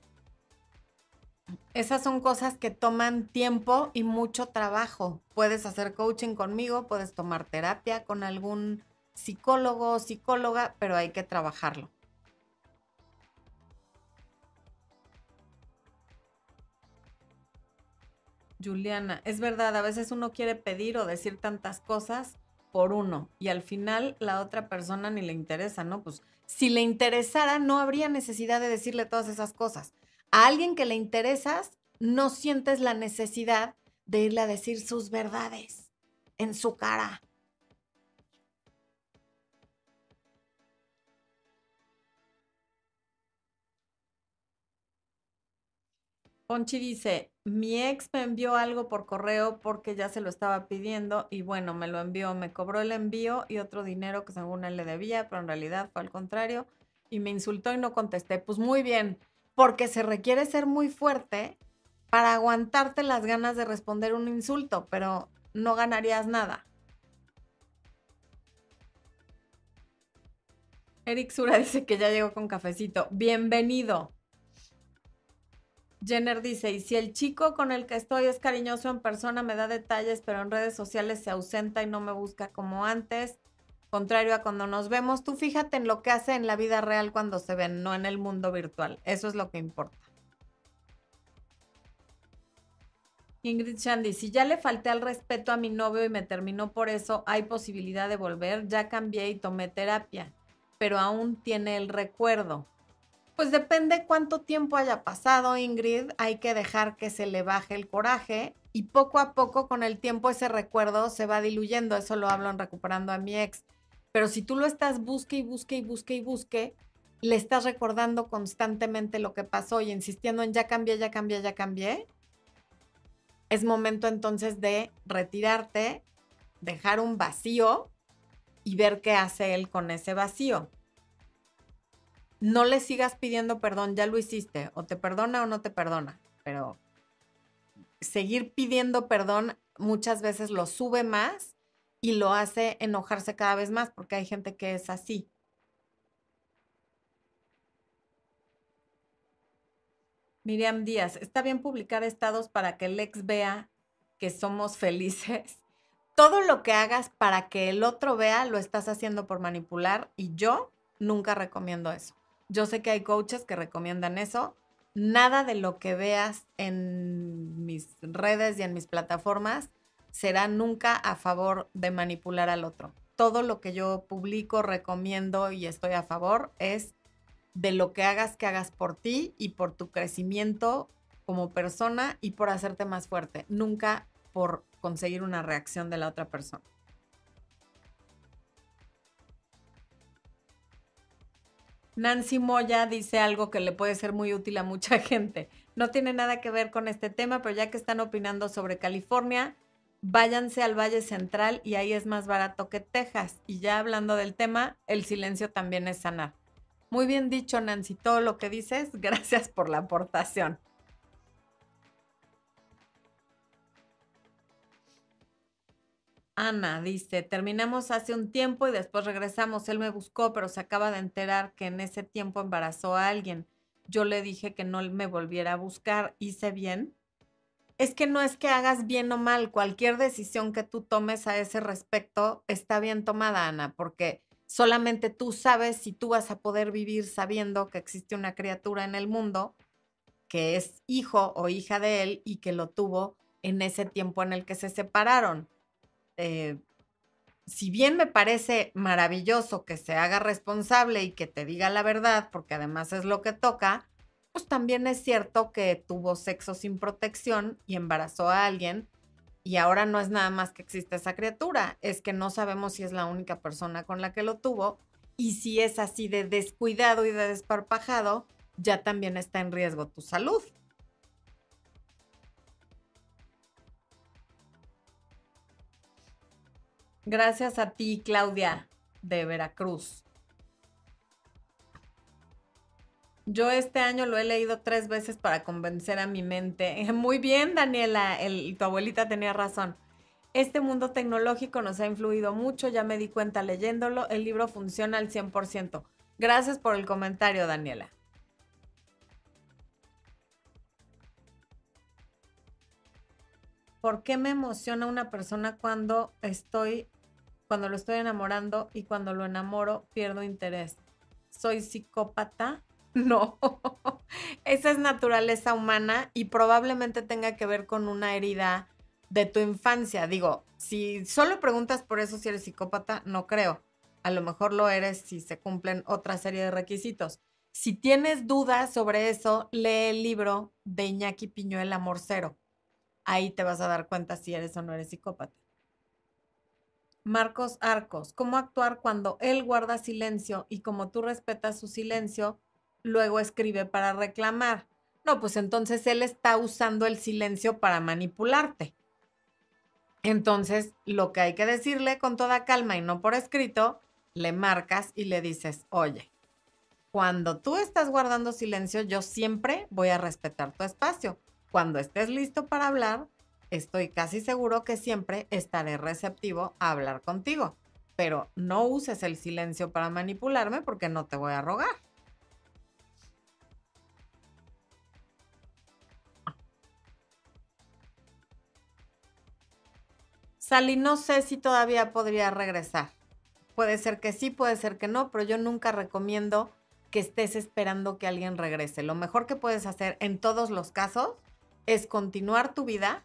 Esas son cosas que toman tiempo y mucho trabajo. Puedes hacer coaching conmigo, puedes tomar terapia con algún psicólogo psicóloga, pero hay que trabajarlo. Juliana, es verdad, a veces uno quiere pedir o decir tantas cosas por uno y al final la otra persona ni le interesa, ¿no? Pues si le interesara no habría necesidad de decirle todas esas cosas. A alguien que le interesas no sientes la necesidad de irle a decir sus verdades en su cara. Ponchi dice, mi ex me envió algo por correo porque ya se lo estaba pidiendo y bueno, me lo envió, me cobró el envío y otro dinero que según él le debía, pero en realidad fue al contrario y me insultó y no contesté. Pues muy bien, porque se requiere ser muy fuerte para aguantarte las ganas de responder un insulto, pero no ganarías nada. Eric Sura dice que ya llegó con cafecito. Bienvenido. Jenner dice, y si el chico con el que estoy es cariñoso en persona, me da detalles, pero en redes sociales se ausenta y no me busca como antes, contrario a cuando nos vemos, tú fíjate en lo que hace en la vida real cuando se ven, no en el mundo virtual. Eso es lo que importa. Ingrid Shandy, si ya le falté al respeto a mi novio y me terminó por eso, hay posibilidad de volver. Ya cambié y tomé terapia, pero aún tiene el recuerdo. Pues depende cuánto tiempo haya pasado, Ingrid. Hay que dejar que se le baje el coraje y poco a poco con el tiempo ese recuerdo se va diluyendo. Eso lo hablo en recuperando a mi ex. Pero si tú lo estás busque y busque y busque y busque, le estás recordando constantemente lo que pasó y insistiendo en ya cambié, ya cambié, ya cambié, es momento entonces de retirarte, dejar un vacío y ver qué hace él con ese vacío no le sigas pidiendo perdón, ya lo hiciste, o te perdona o no te perdona, pero seguir pidiendo perdón muchas veces lo sube más y lo hace enojarse cada vez más, porque hay gente que es así. Miriam Díaz, está bien publicar estados para que el ex vea que somos felices. Todo lo que hagas para que el otro vea lo estás haciendo por manipular y yo nunca recomiendo eso. Yo sé que hay coaches que recomiendan eso. Nada de lo que veas en mis redes y en mis plataformas será nunca a favor de manipular al otro. Todo lo que yo publico, recomiendo y estoy a favor es de lo que hagas que hagas por ti y por tu crecimiento como persona y por hacerte más fuerte, nunca por conseguir una reacción de la otra persona. Nancy Moya dice algo que le puede ser muy útil a mucha gente. No tiene nada que ver con este tema, pero ya que están opinando sobre California, váyanse al Valle Central y ahí es más barato que Texas. Y ya hablando del tema, el silencio también es sanar. Muy bien dicho, Nancy, todo lo que dices. Gracias por la aportación. Ana dice, terminamos hace un tiempo y después regresamos. Él me buscó, pero se acaba de enterar que en ese tiempo embarazó a alguien. Yo le dije que no me volviera a buscar. ¿Hice bien? Es que no es que hagas bien o mal. Cualquier decisión que tú tomes a ese respecto está bien tomada, Ana, porque solamente tú sabes si tú vas a poder vivir sabiendo que existe una criatura en el mundo que es hijo o hija de él y que lo tuvo en ese tiempo en el que se separaron eh, si bien me parece maravilloso que se haga responsable y que te diga la verdad, porque además es lo que toca, pues también es cierto que tuvo sexo sin protección y embarazó a alguien y ahora no es nada más que existe esa criatura, es que no sabemos si es la única persona con la que lo tuvo y si es así de descuidado y de desparpajado, ya también está en riesgo tu salud. Gracias a ti, Claudia, de Veracruz. Yo este año lo he leído tres veces para convencer a mi mente. Muy bien, Daniela, tu abuelita tenía razón. Este mundo tecnológico nos ha influido mucho, ya me di cuenta leyéndolo, el libro funciona al 100%. Gracias por el comentario, Daniela. ¿Por qué me emociona una persona cuando estoy cuando lo estoy enamorando y cuando lo enamoro pierdo interés. ¿Soy psicópata? No, esa es naturaleza humana y probablemente tenga que ver con una herida de tu infancia. Digo, si solo preguntas por eso si eres psicópata, no creo. A lo mejor lo eres si se cumplen otra serie de requisitos. Si tienes dudas sobre eso, lee el libro de Iñaki Piño, El Amor Cero. Ahí te vas a dar cuenta si eres o no eres psicópata. Marcos Arcos, ¿cómo actuar cuando él guarda silencio y como tú respetas su silencio, luego escribe para reclamar? No, pues entonces él está usando el silencio para manipularte. Entonces, lo que hay que decirle con toda calma y no por escrito, le marcas y le dices, oye, cuando tú estás guardando silencio, yo siempre voy a respetar tu espacio. Cuando estés listo para hablar, estoy casi seguro que siempre estaré receptivo a hablar contigo. Pero no uses el silencio para manipularme porque no te voy a rogar. Sally, no sé si todavía podría regresar. Puede ser que sí, puede ser que no, pero yo nunca recomiendo que estés esperando que alguien regrese. Lo mejor que puedes hacer en todos los casos es continuar tu vida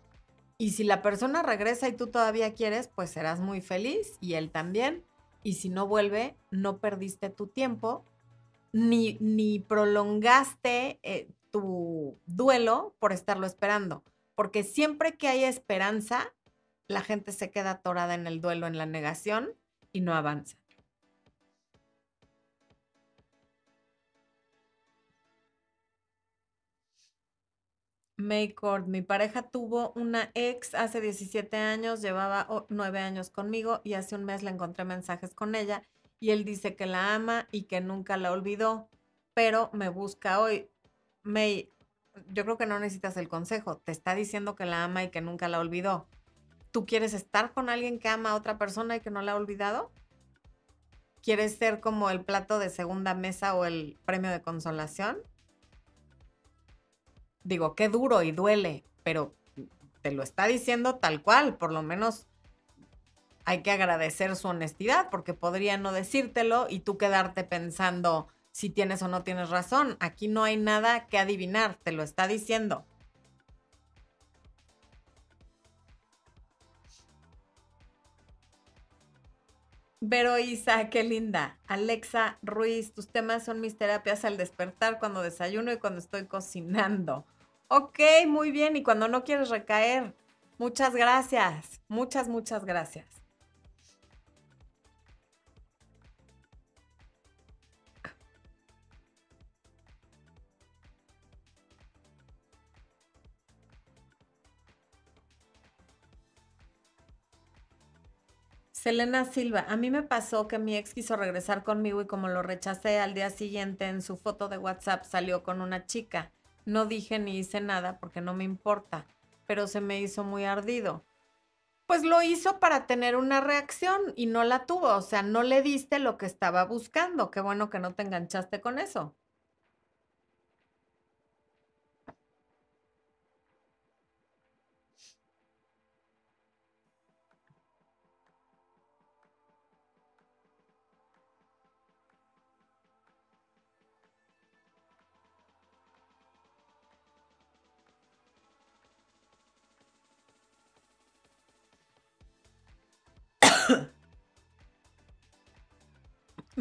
y si la persona regresa y tú todavía quieres, pues serás muy feliz y él también. Y si no vuelve, no perdiste tu tiempo ni, ni prolongaste eh, tu duelo por estarlo esperando. Porque siempre que hay esperanza, la gente se queda atorada en el duelo, en la negación y no avanza. Maycord, mi pareja tuvo una ex hace 17 años, llevaba 9 años conmigo y hace un mes le encontré mensajes con ella y él dice que la ama y que nunca la olvidó, pero me busca hoy. May, yo creo que no necesitas el consejo, te está diciendo que la ama y que nunca la olvidó. ¿Tú quieres estar con alguien que ama a otra persona y que no la ha olvidado? ¿Quieres ser como el plato de segunda mesa o el premio de consolación? Digo, qué duro y duele, pero te lo está diciendo tal cual, por lo menos hay que agradecer su honestidad porque podría no decírtelo y tú quedarte pensando, si tienes o no tienes razón. Aquí no hay nada que adivinar, te lo está diciendo. Vero Isa, qué linda. Alexa Ruiz, tus temas son mis terapias al despertar, cuando desayuno y cuando estoy cocinando. Ok, muy bien. Y cuando no quieres recaer. Muchas gracias. Muchas, muchas gracias. Selena Silva, a mí me pasó que mi ex quiso regresar conmigo y como lo rechacé al día siguiente en su foto de WhatsApp salió con una chica. No dije ni hice nada porque no me importa, pero se me hizo muy ardido. Pues lo hizo para tener una reacción y no la tuvo, o sea, no le diste lo que estaba buscando. Qué bueno que no te enganchaste con eso.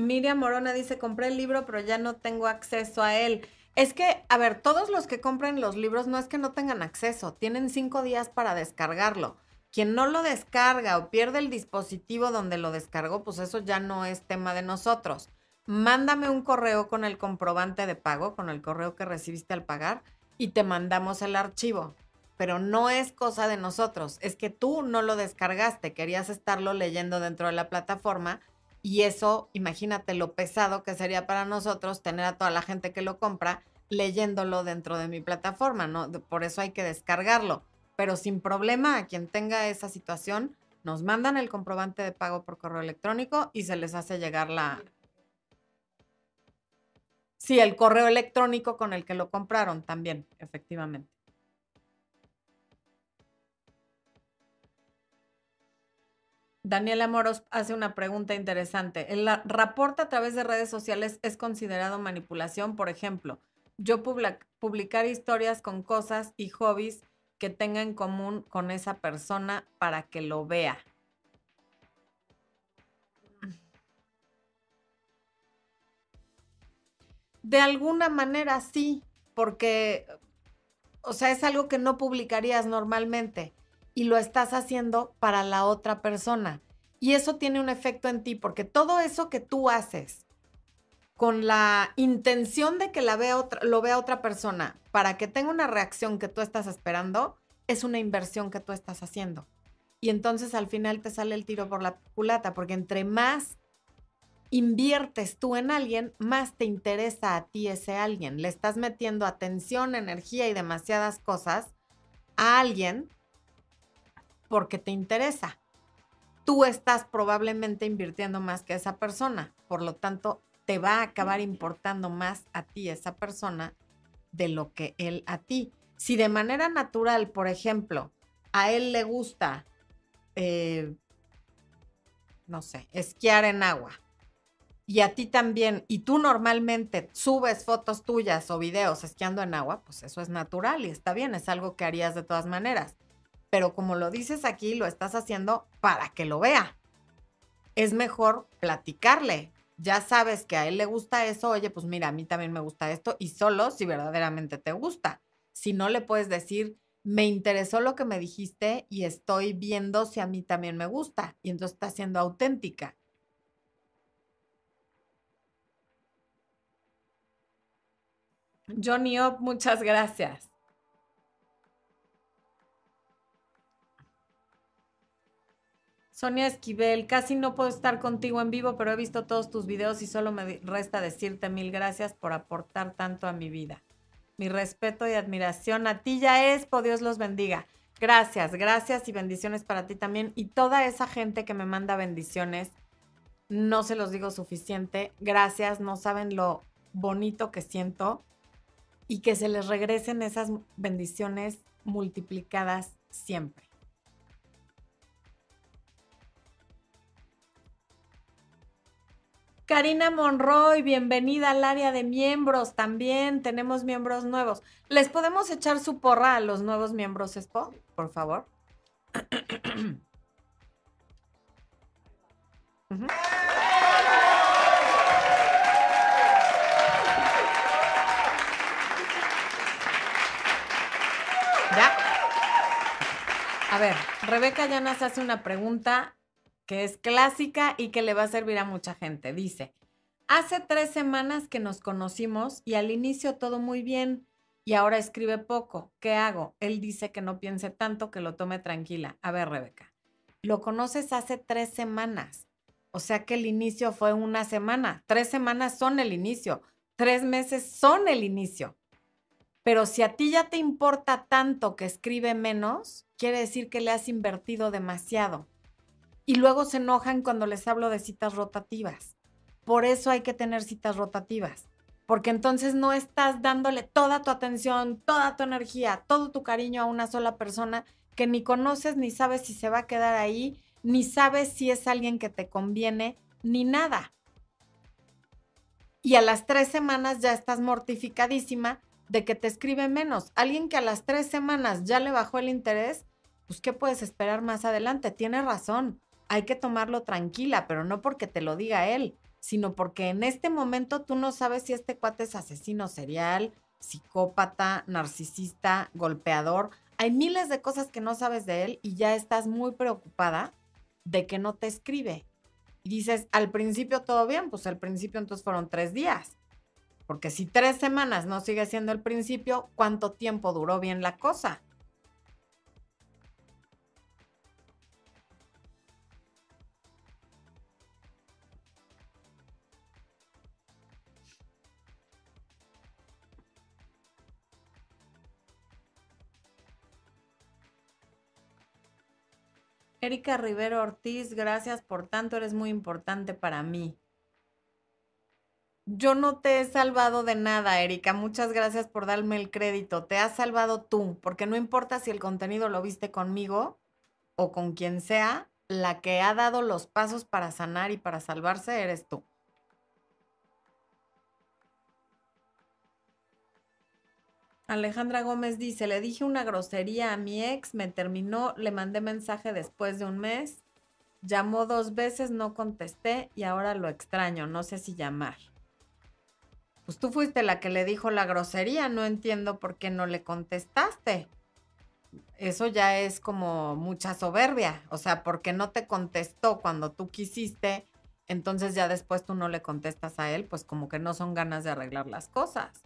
Miriam Morona dice, compré el libro, pero ya no tengo acceso a él. Es que, a ver, todos los que compren los libros no es que no tengan acceso, tienen cinco días para descargarlo. Quien no lo descarga o pierde el dispositivo donde lo descargó, pues eso ya no es tema de nosotros. Mándame un correo con el comprobante de pago, con el correo que recibiste al pagar, y te mandamos el archivo. Pero no es cosa de nosotros, es que tú no lo descargaste, querías estarlo leyendo dentro de la plataforma y eso, imagínate lo pesado que sería para nosotros tener a toda la gente que lo compra leyéndolo dentro de mi plataforma, ¿no? Por eso hay que descargarlo. Pero sin problema, a quien tenga esa situación, nos mandan el comprobante de pago por correo electrónico y se les hace llegar la... Sí, el correo electrónico con el que lo compraron también, efectivamente. Daniela Moros hace una pregunta interesante. ¿El reporte a través de redes sociales es considerado manipulación? Por ejemplo, yo publicar historias con cosas y hobbies que tenga en común con esa persona para que lo vea. De alguna manera sí, porque, o sea, es algo que no publicarías normalmente y lo estás haciendo para la otra persona. Y eso tiene un efecto en ti, porque todo eso que tú haces con la intención de que la vea otra, lo vea otra persona para que tenga una reacción que tú estás esperando, es una inversión que tú estás haciendo. Y entonces al final te sale el tiro por la culata, porque entre más inviertes tú en alguien, más te interesa a ti ese alguien. Le estás metiendo atención, energía y demasiadas cosas a alguien porque te interesa. Tú estás probablemente invirtiendo más que esa persona, por lo tanto, te va a acabar importando más a ti esa persona de lo que él a ti. Si de manera natural, por ejemplo, a él le gusta, eh, no sé, esquiar en agua, y a ti también, y tú normalmente subes fotos tuyas o videos esquiando en agua, pues eso es natural y está bien, es algo que harías de todas maneras pero como lo dices aquí, lo estás haciendo para que lo vea. Es mejor platicarle. Ya sabes que a él le gusta eso, oye, pues mira, a mí también me gusta esto, y solo si verdaderamente te gusta. Si no le puedes decir, me interesó lo que me dijiste y estoy viendo si a mí también me gusta. Y entonces está siendo auténtica. Johnny Up, muchas gracias. Sonia Esquivel, casi no puedo estar contigo en vivo, pero he visto todos tus videos y solo me resta decirte mil gracias por aportar tanto a mi vida. Mi respeto y admiración a ti ya es, Dios los bendiga. Gracias, gracias y bendiciones para ti también. Y toda esa gente que me manda bendiciones, no se los digo suficiente. Gracias, no saben lo bonito que siento y que se les regresen esas bendiciones multiplicadas siempre. Karina Monroy, bienvenida al área de miembros. También tenemos miembros nuevos. ¿Les podemos echar su porra a los nuevos miembros, Expo? Por favor. ¿Ya? A ver, Rebeca Llanas hace una pregunta que es clásica y que le va a servir a mucha gente. Dice, hace tres semanas que nos conocimos y al inicio todo muy bien y ahora escribe poco. ¿Qué hago? Él dice que no piense tanto, que lo tome tranquila. A ver, Rebeca, lo conoces hace tres semanas. O sea que el inicio fue una semana. Tres semanas son el inicio. Tres meses son el inicio. Pero si a ti ya te importa tanto que escribe menos, quiere decir que le has invertido demasiado. Y luego se enojan cuando les hablo de citas rotativas. Por eso hay que tener citas rotativas. Porque entonces no estás dándole toda tu atención, toda tu energía, todo tu cariño a una sola persona que ni conoces, ni sabes si se va a quedar ahí, ni sabes si es alguien que te conviene, ni nada. Y a las tres semanas ya estás mortificadísima de que te escribe menos. Alguien que a las tres semanas ya le bajó el interés, pues ¿qué puedes esperar más adelante? Tiene razón hay que tomarlo tranquila, pero no porque te lo diga él, sino porque en este momento tú no sabes si este cuate es asesino serial, psicópata, narcisista, golpeador. Hay miles de cosas que no sabes de él y ya estás muy preocupada de que no te escribe. Y dices, al principio todo bien, pues al principio entonces fueron tres días. Porque si tres semanas no sigue siendo el principio, ¿cuánto tiempo duró bien la cosa? Erika Rivero Ortiz, gracias por tanto, eres muy importante para mí. Yo no te he salvado de nada, Erika. Muchas gracias por darme el crédito. Te has salvado tú, porque no importa si el contenido lo viste conmigo o con quien sea, la que ha dado los pasos para sanar y para salvarse eres tú. Alejandra Gómez dice, le dije una grosería a mi ex, me terminó, le mandé mensaje después de un mes, llamó dos veces, no contesté y ahora lo extraño, no sé si llamar. Pues tú fuiste la que le dijo la grosería, no entiendo por qué no le contestaste. Eso ya es como mucha soberbia, o sea, porque no te contestó cuando tú quisiste, entonces ya después tú no le contestas a él, pues como que no son ganas de arreglar las cosas.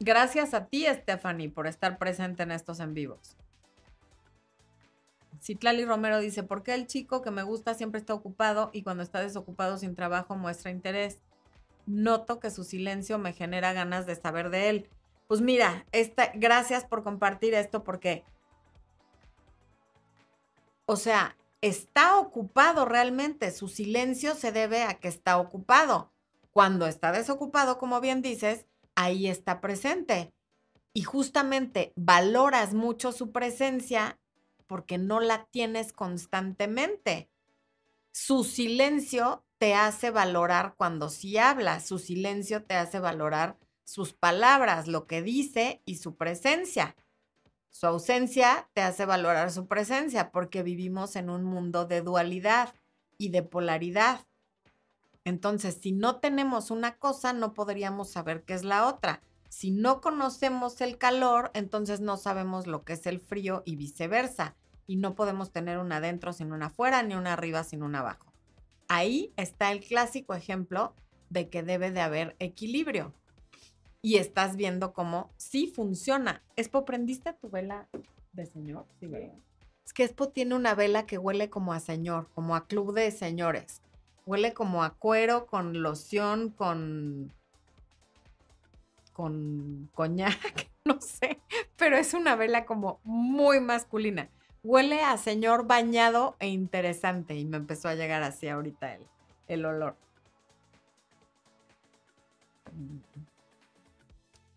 Gracias a ti, Stephanie, por estar presente en estos en vivos. Citlali Romero dice, ¿por qué el chico que me gusta siempre está ocupado y cuando está desocupado sin trabajo muestra interés? Noto que su silencio me genera ganas de saber de él. Pues mira, esta, gracias por compartir esto porque, o sea, está ocupado realmente. Su silencio se debe a que está ocupado. Cuando está desocupado, como bien dices, ahí está presente. Y justamente valoras mucho su presencia porque no la tienes constantemente. Su silencio te hace valorar cuando sí habla, su silencio te hace valorar sus palabras, lo que dice y su presencia. Su ausencia te hace valorar su presencia porque vivimos en un mundo de dualidad y de polaridad. Entonces, si no tenemos una cosa, no podríamos saber qué es la otra. Si no conocemos el calor, entonces no sabemos lo que es el frío y viceversa. Y no podemos tener una adentro sin una afuera, ni una arriba sin una abajo. Ahí está el clásico ejemplo de que debe de haber equilibrio. Y estás viendo cómo sí funciona. Espo, ¿prendiste tu vela de señor? Sí, Es que Espo tiene una vela que huele como a señor, como a club de señores. Huele como a cuero, con loción, con. con coñac, no sé. Pero es una vela como muy masculina. Huele a señor bañado e interesante. Y me empezó a llegar así ahorita el, el olor.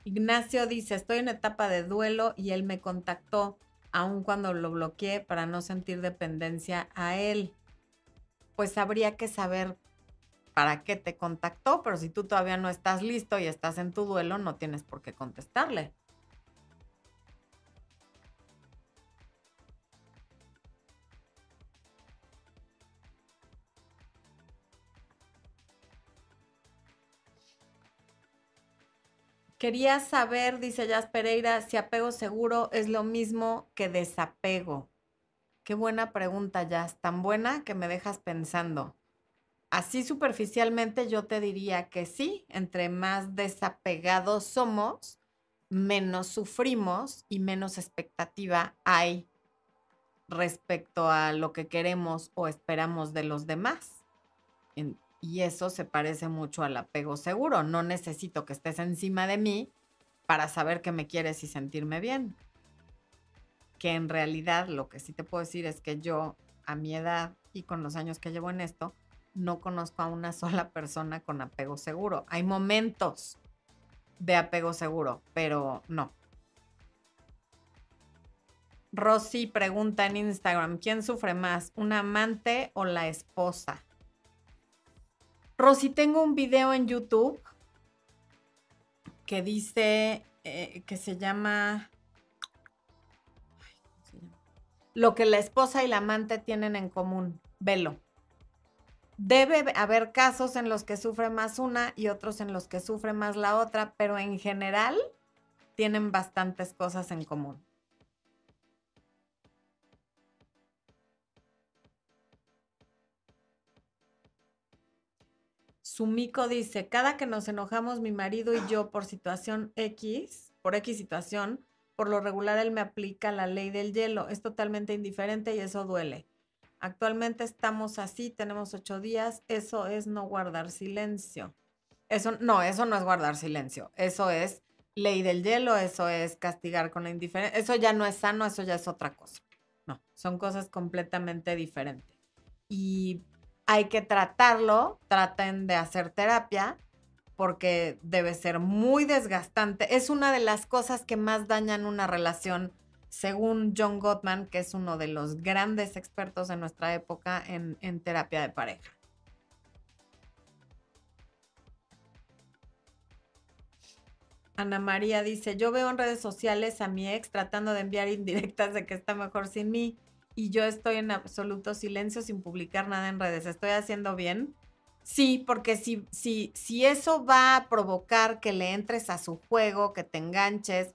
Ignacio dice, estoy en etapa de duelo y él me contactó, aun cuando lo bloqueé, para no sentir dependencia a él pues habría que saber para qué te contactó, pero si tú todavía no estás listo y estás en tu duelo, no tienes por qué contestarle. Quería saber, dice Jazz Pereira, si apego seguro es lo mismo que desapego. Qué buena pregunta, Jazz, tan buena que me dejas pensando. Así superficialmente yo te diría que sí, entre más desapegados somos, menos sufrimos y menos expectativa hay respecto a lo que queremos o esperamos de los demás. y eso se parece mucho al apego seguro. No necesito que estés encima de mí para saber que me quieres y sentirme bien. Que en realidad lo que sí te puedo decir es que yo, a mi edad y con los años que llevo en esto, no conozco a una sola persona con apego seguro. Hay momentos de apego seguro, pero no. Rosy pregunta en Instagram, ¿quién sufre más, un amante o la esposa? Rosy, tengo un video en YouTube que dice, eh, que se llama, lo que la esposa y la amante tienen en común. Velo. Debe haber casos en los que sufre más una y otros en los que sufre más la otra, pero en general tienen bastantes cosas en común. Sumiko dice, cada que nos enojamos mi marido y yo por situación X, por X situación, por lo regular él me aplica la ley del hielo. Es totalmente indiferente y eso duele. Actualmente estamos así, tenemos ocho días. Eso es no guardar silencio. Eso, no, eso no es guardar silencio. Eso es ley del hielo, eso es castigar con la indiferencia. Eso ya no es sano, eso ya es otra cosa. No, son cosas completamente diferentes. Y hay que tratarlo, traten de hacer terapia, porque debe ser muy desgastante. Es una de las cosas que más dañan una relación según John Gottman, que es uno de los grandes expertos de nuestra época en, terapia de pareja. Ana María dice, yo veo en redes sociales a mi ex tratando de enviar indirectas de que está mejor sin mí y yo estoy en absoluto silencio sin publicar nada en redes. ¿Estoy haciendo bien? Sí, porque si, si, si eso va a provocar que le entres a su juego, que te enganches,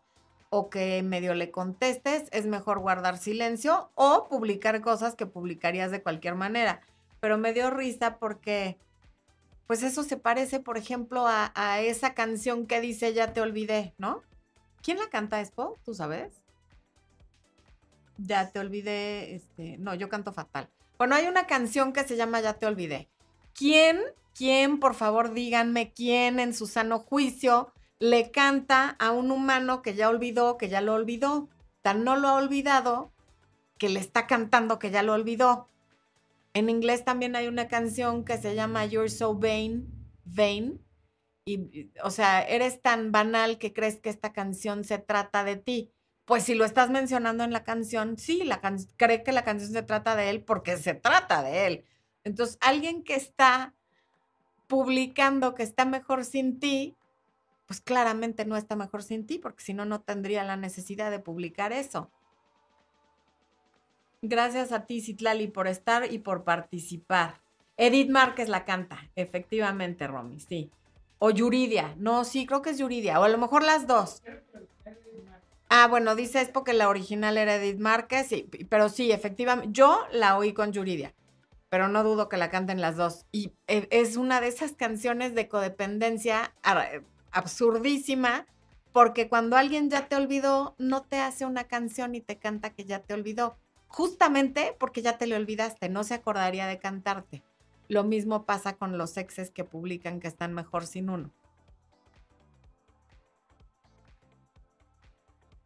o que medio le contestes, es mejor guardar silencio o publicar cosas que publicarías de cualquier manera. Pero me dio risa porque, pues eso se parece, por ejemplo, a, esa canción que dice Ya te olvidé, ¿no? ¿Quién la canta, Expo? ¿Tú sabes? Ya te olvidé, este, no, yo canto fatal. Bueno, hay una canción que se llama Ya te olvidé. ¿Quién, quién, por favor, díganme quién en su sano juicio le canta a un humano que ya olvidó, que ya lo olvidó. Tan no lo ha olvidado que le está cantando que ya lo olvidó. En inglés también hay una canción que se llama You're So Vain, Vain. Y, o sea, eres tan banal que crees que esta canción se trata de ti. Pues si lo estás mencionando en la canción, sí, la cree que la canción se trata de él porque se trata de él. Entonces, alguien que está publicando que está mejor sin ti, pues claramente no está mejor sin ti, porque si no, no tendría la necesidad de publicar eso. Gracias a ti, Citlali, por estar y por participar. Edith Márquez la canta, efectivamente, Romy, sí. O Yuridia, no, sí, creo que es Yuridia, o a lo mejor las dos. Ah, bueno, dice es porque la original era Edith Márquez, sí, pero sí, efectivamente, yo la oí con Yuridia, pero no dudo que la canten las dos. Y eh, es una de esas canciones de codependencia absurdísima, porque cuando alguien ya te olvidó, no te hace una canción y te canta que ya te olvidó, justamente porque ya te le olvidaste, no se acordaría de cantarte. Lo mismo pasa con los exes que publican que están mejor sin uno.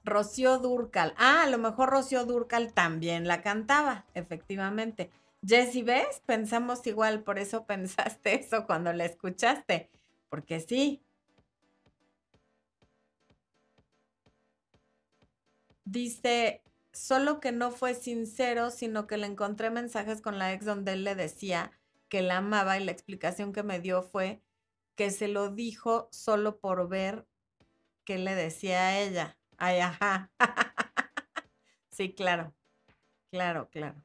Rocío Durcal. Ah, a lo mejor Rocío Durcal también la cantaba, efectivamente. Jessy, ¿ves? Pensamos igual, por eso pensaste eso cuando la escuchaste. Porque sí, Dice, solo que no fue sincero, sino que le encontré mensajes con la ex donde él le decía que la amaba y la explicación que me dio fue que se lo dijo solo por ver qué le decía a ella. Ay, ajá. sí, claro. Claro, claro.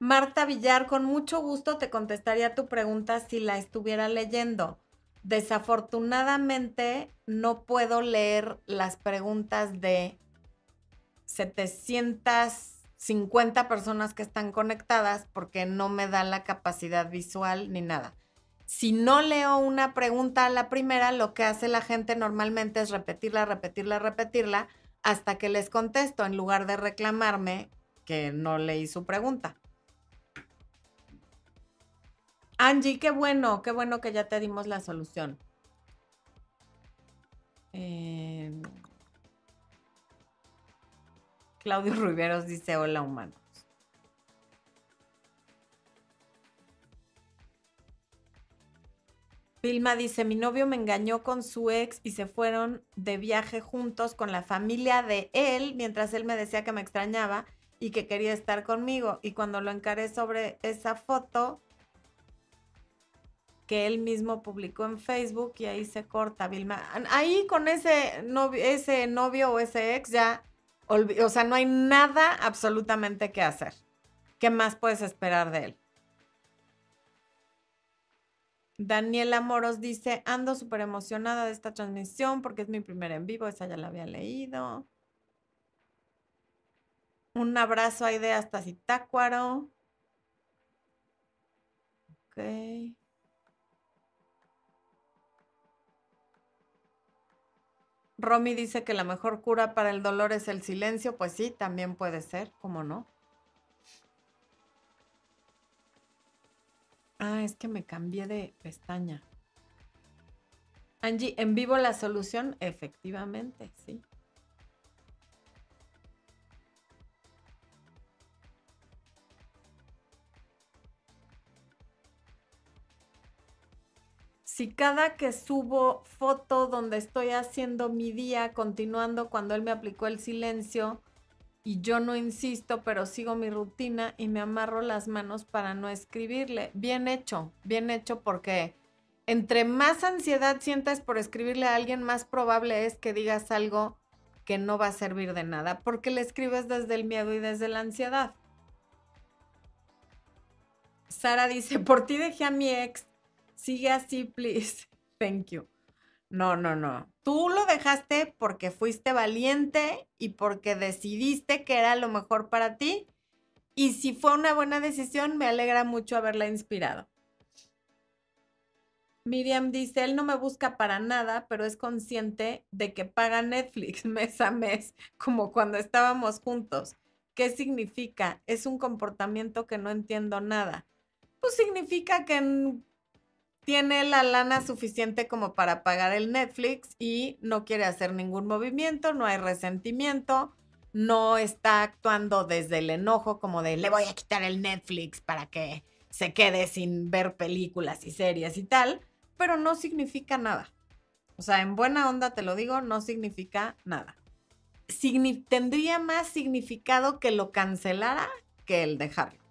Marta Villar, con mucho gusto te contestaría tu pregunta si la estuviera leyendo. Desafortunadamente no puedo leer las preguntas de 750 personas que están conectadas porque no me da la capacidad visual ni nada. Si no leo una pregunta a la primera, lo que hace la gente normalmente es repetirla, repetirla, repetirla hasta que les contesto en lugar de reclamarme que no leí su pregunta. Angie, qué bueno, qué bueno que ya te dimos la solución. Em, Claudio Riveros dice hola humanos. Vilma dice, mi novio me engañó con su ex y se fueron de viaje juntos con la familia de él, mientras él me decía que me extrañaba y que quería estar conmigo. Y cuando lo encaré sobre esa foto, que él mismo publicó en Facebook y ahí se corta, Vilma. Ahí con ese novio, ese novio o ese ex ya, o sea, no hay nada absolutamente que hacer. ¿Qué más puedes esperar de él? Daniela Moros dice, ando súper emocionada de esta transmisión porque es mi primera en vivo, esa ya la había leído. Un abrazo ahí de hasta Zitácuaro. Ok. Romy dice que la mejor cura para el dolor es el silencio. Pues sí, también puede ser, ¿cómo no? Ah, es que me cambié de pestaña. Angie, en vivo la solución, efectivamente, sí. Si cada que subo foto donde estoy haciendo mi día, continuando cuando él me aplicó el silencio y yo no insisto, pero sigo mi rutina y me amarro las manos para no escribirle. Bien hecho, bien hecho porque entre más ansiedad sientas por escribirle a alguien, más probable es que digas algo que no va a servir de nada, porque le escribes desde el miedo y desde la ansiedad. Sara dice, por ti dejé a mi ex sigue así, please. Thank you. No, no, no. Tú lo dejaste porque fuiste valiente y porque decidiste que era lo mejor para ti. Y si fue una buena decisión, me alegra mucho haberla inspirado. Miriam dice, él no me busca para nada, pero es consciente de que paga Netflix mes a mes, como cuando estábamos juntos. ¿Qué significa? Es un comportamiento que no entiendo nada. Pues significa que tiene la lana suficiente como para pagar el Netflix y no quiere hacer ningún movimiento, no hay resentimiento, no está actuando desde el enojo como de le voy a quitar el Netflix para que se quede sin ver películas y series y tal, pero no significa nada. O sea, en buena onda te lo digo, no significa nada. tendría más significado que lo cancelara que el dejarlo.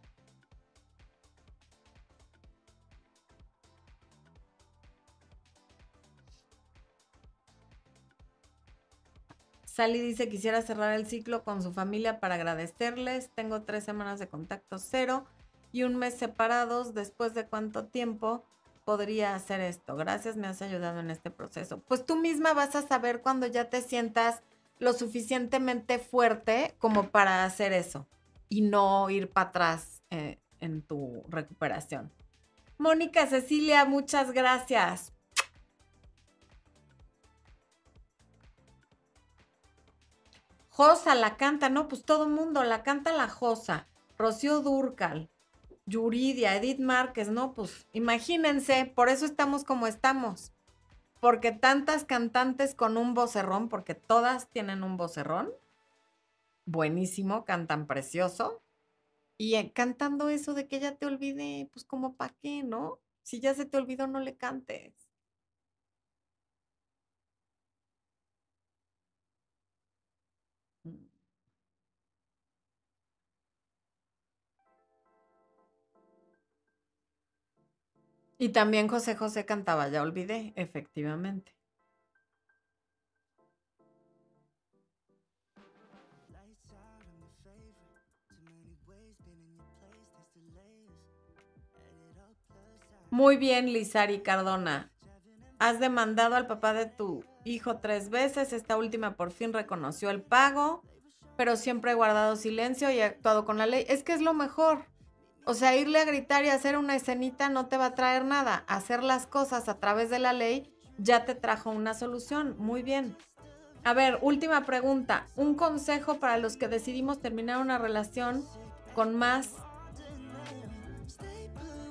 Sally dice, quisiera cerrar el ciclo con su familia para agradecerles. Tengo tres semanas de contacto cero y un mes separados. ¿Después de cuánto tiempo podría hacer esto? Gracias, me has ayudado en este proceso. Pues tú misma vas a saber cuando ya te sientas lo suficientemente fuerte como para hacer eso y no ir para atrás eh, en tu recuperación. Mónica Cecilia, muchas gracias. Josa la canta, no, pues todo el mundo la canta la Josa. Rocío Durcal, Yuridia, Edith Márquez, no, pues imagínense, por eso estamos como estamos. Porque tantas cantantes con un vocerrón, porque todas tienen un vocerrón, buenísimo, cantan precioso. Y eh, cantando eso de que ya te olvide, pues como para qué, ¿no? Si ya se te olvidó, no le cantes. Y también José José cantaba, ya olvidé, efectivamente. Muy bien, Lizari Cardona. Has demandado al papá de tu hijo tres veces. Esta última por fin reconoció el pago, pero siempre he guardado silencio y he actuado con la ley. Es que es lo mejor. O sea, irle a gritar y hacer una escenita no te va a traer nada. Hacer las cosas a través de la ley ya te trajo una solución. Muy bien. A ver, última pregunta. Un consejo para los que decidimos terminar una relación con más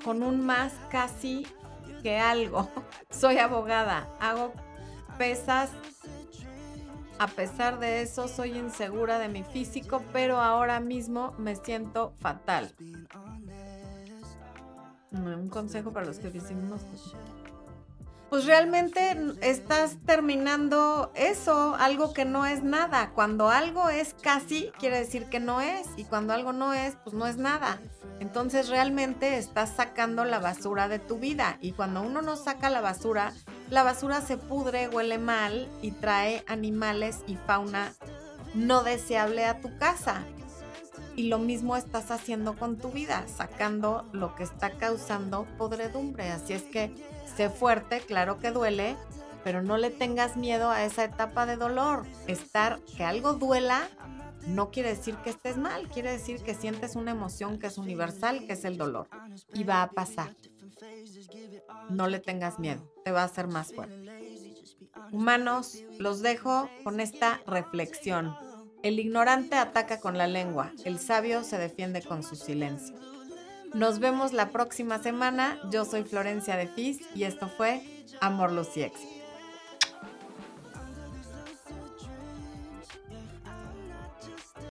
con un más casi que algo. Soy abogada, hago pesas. A pesar de eso, soy insegura de mi físico, pero ahora mismo me siento fatal. Un consejo para los que decimos pues realmente estás terminando eso, algo que no es nada. Cuando algo es casi, quiere decir que no es. Y cuando algo no es, pues no es nada. Entonces realmente estás sacando la basura de tu vida. Y cuando uno no saca la basura, la basura se pudre, huele mal y trae animales y fauna no deseable a tu casa. Y lo mismo estás haciendo con tu vida, sacando lo que está causando podredumbre. Así es que sé fuerte, claro que duele, pero no le tengas miedo a esa etapa de dolor. Estar, que algo duela, no quiere decir que estés mal, quiere decir que sientes una emoción que es universal, que es el dolor. Y va a pasar. No le tengas miedo, te va a hacer más fuerte. Humanos, los dejo con esta reflexión. El ignorante ataca con la lengua, el sabio se defiende con su silencio. Nos vemos la próxima semana. Yo soy Florencia de Fis y esto fue Amor, Luz y.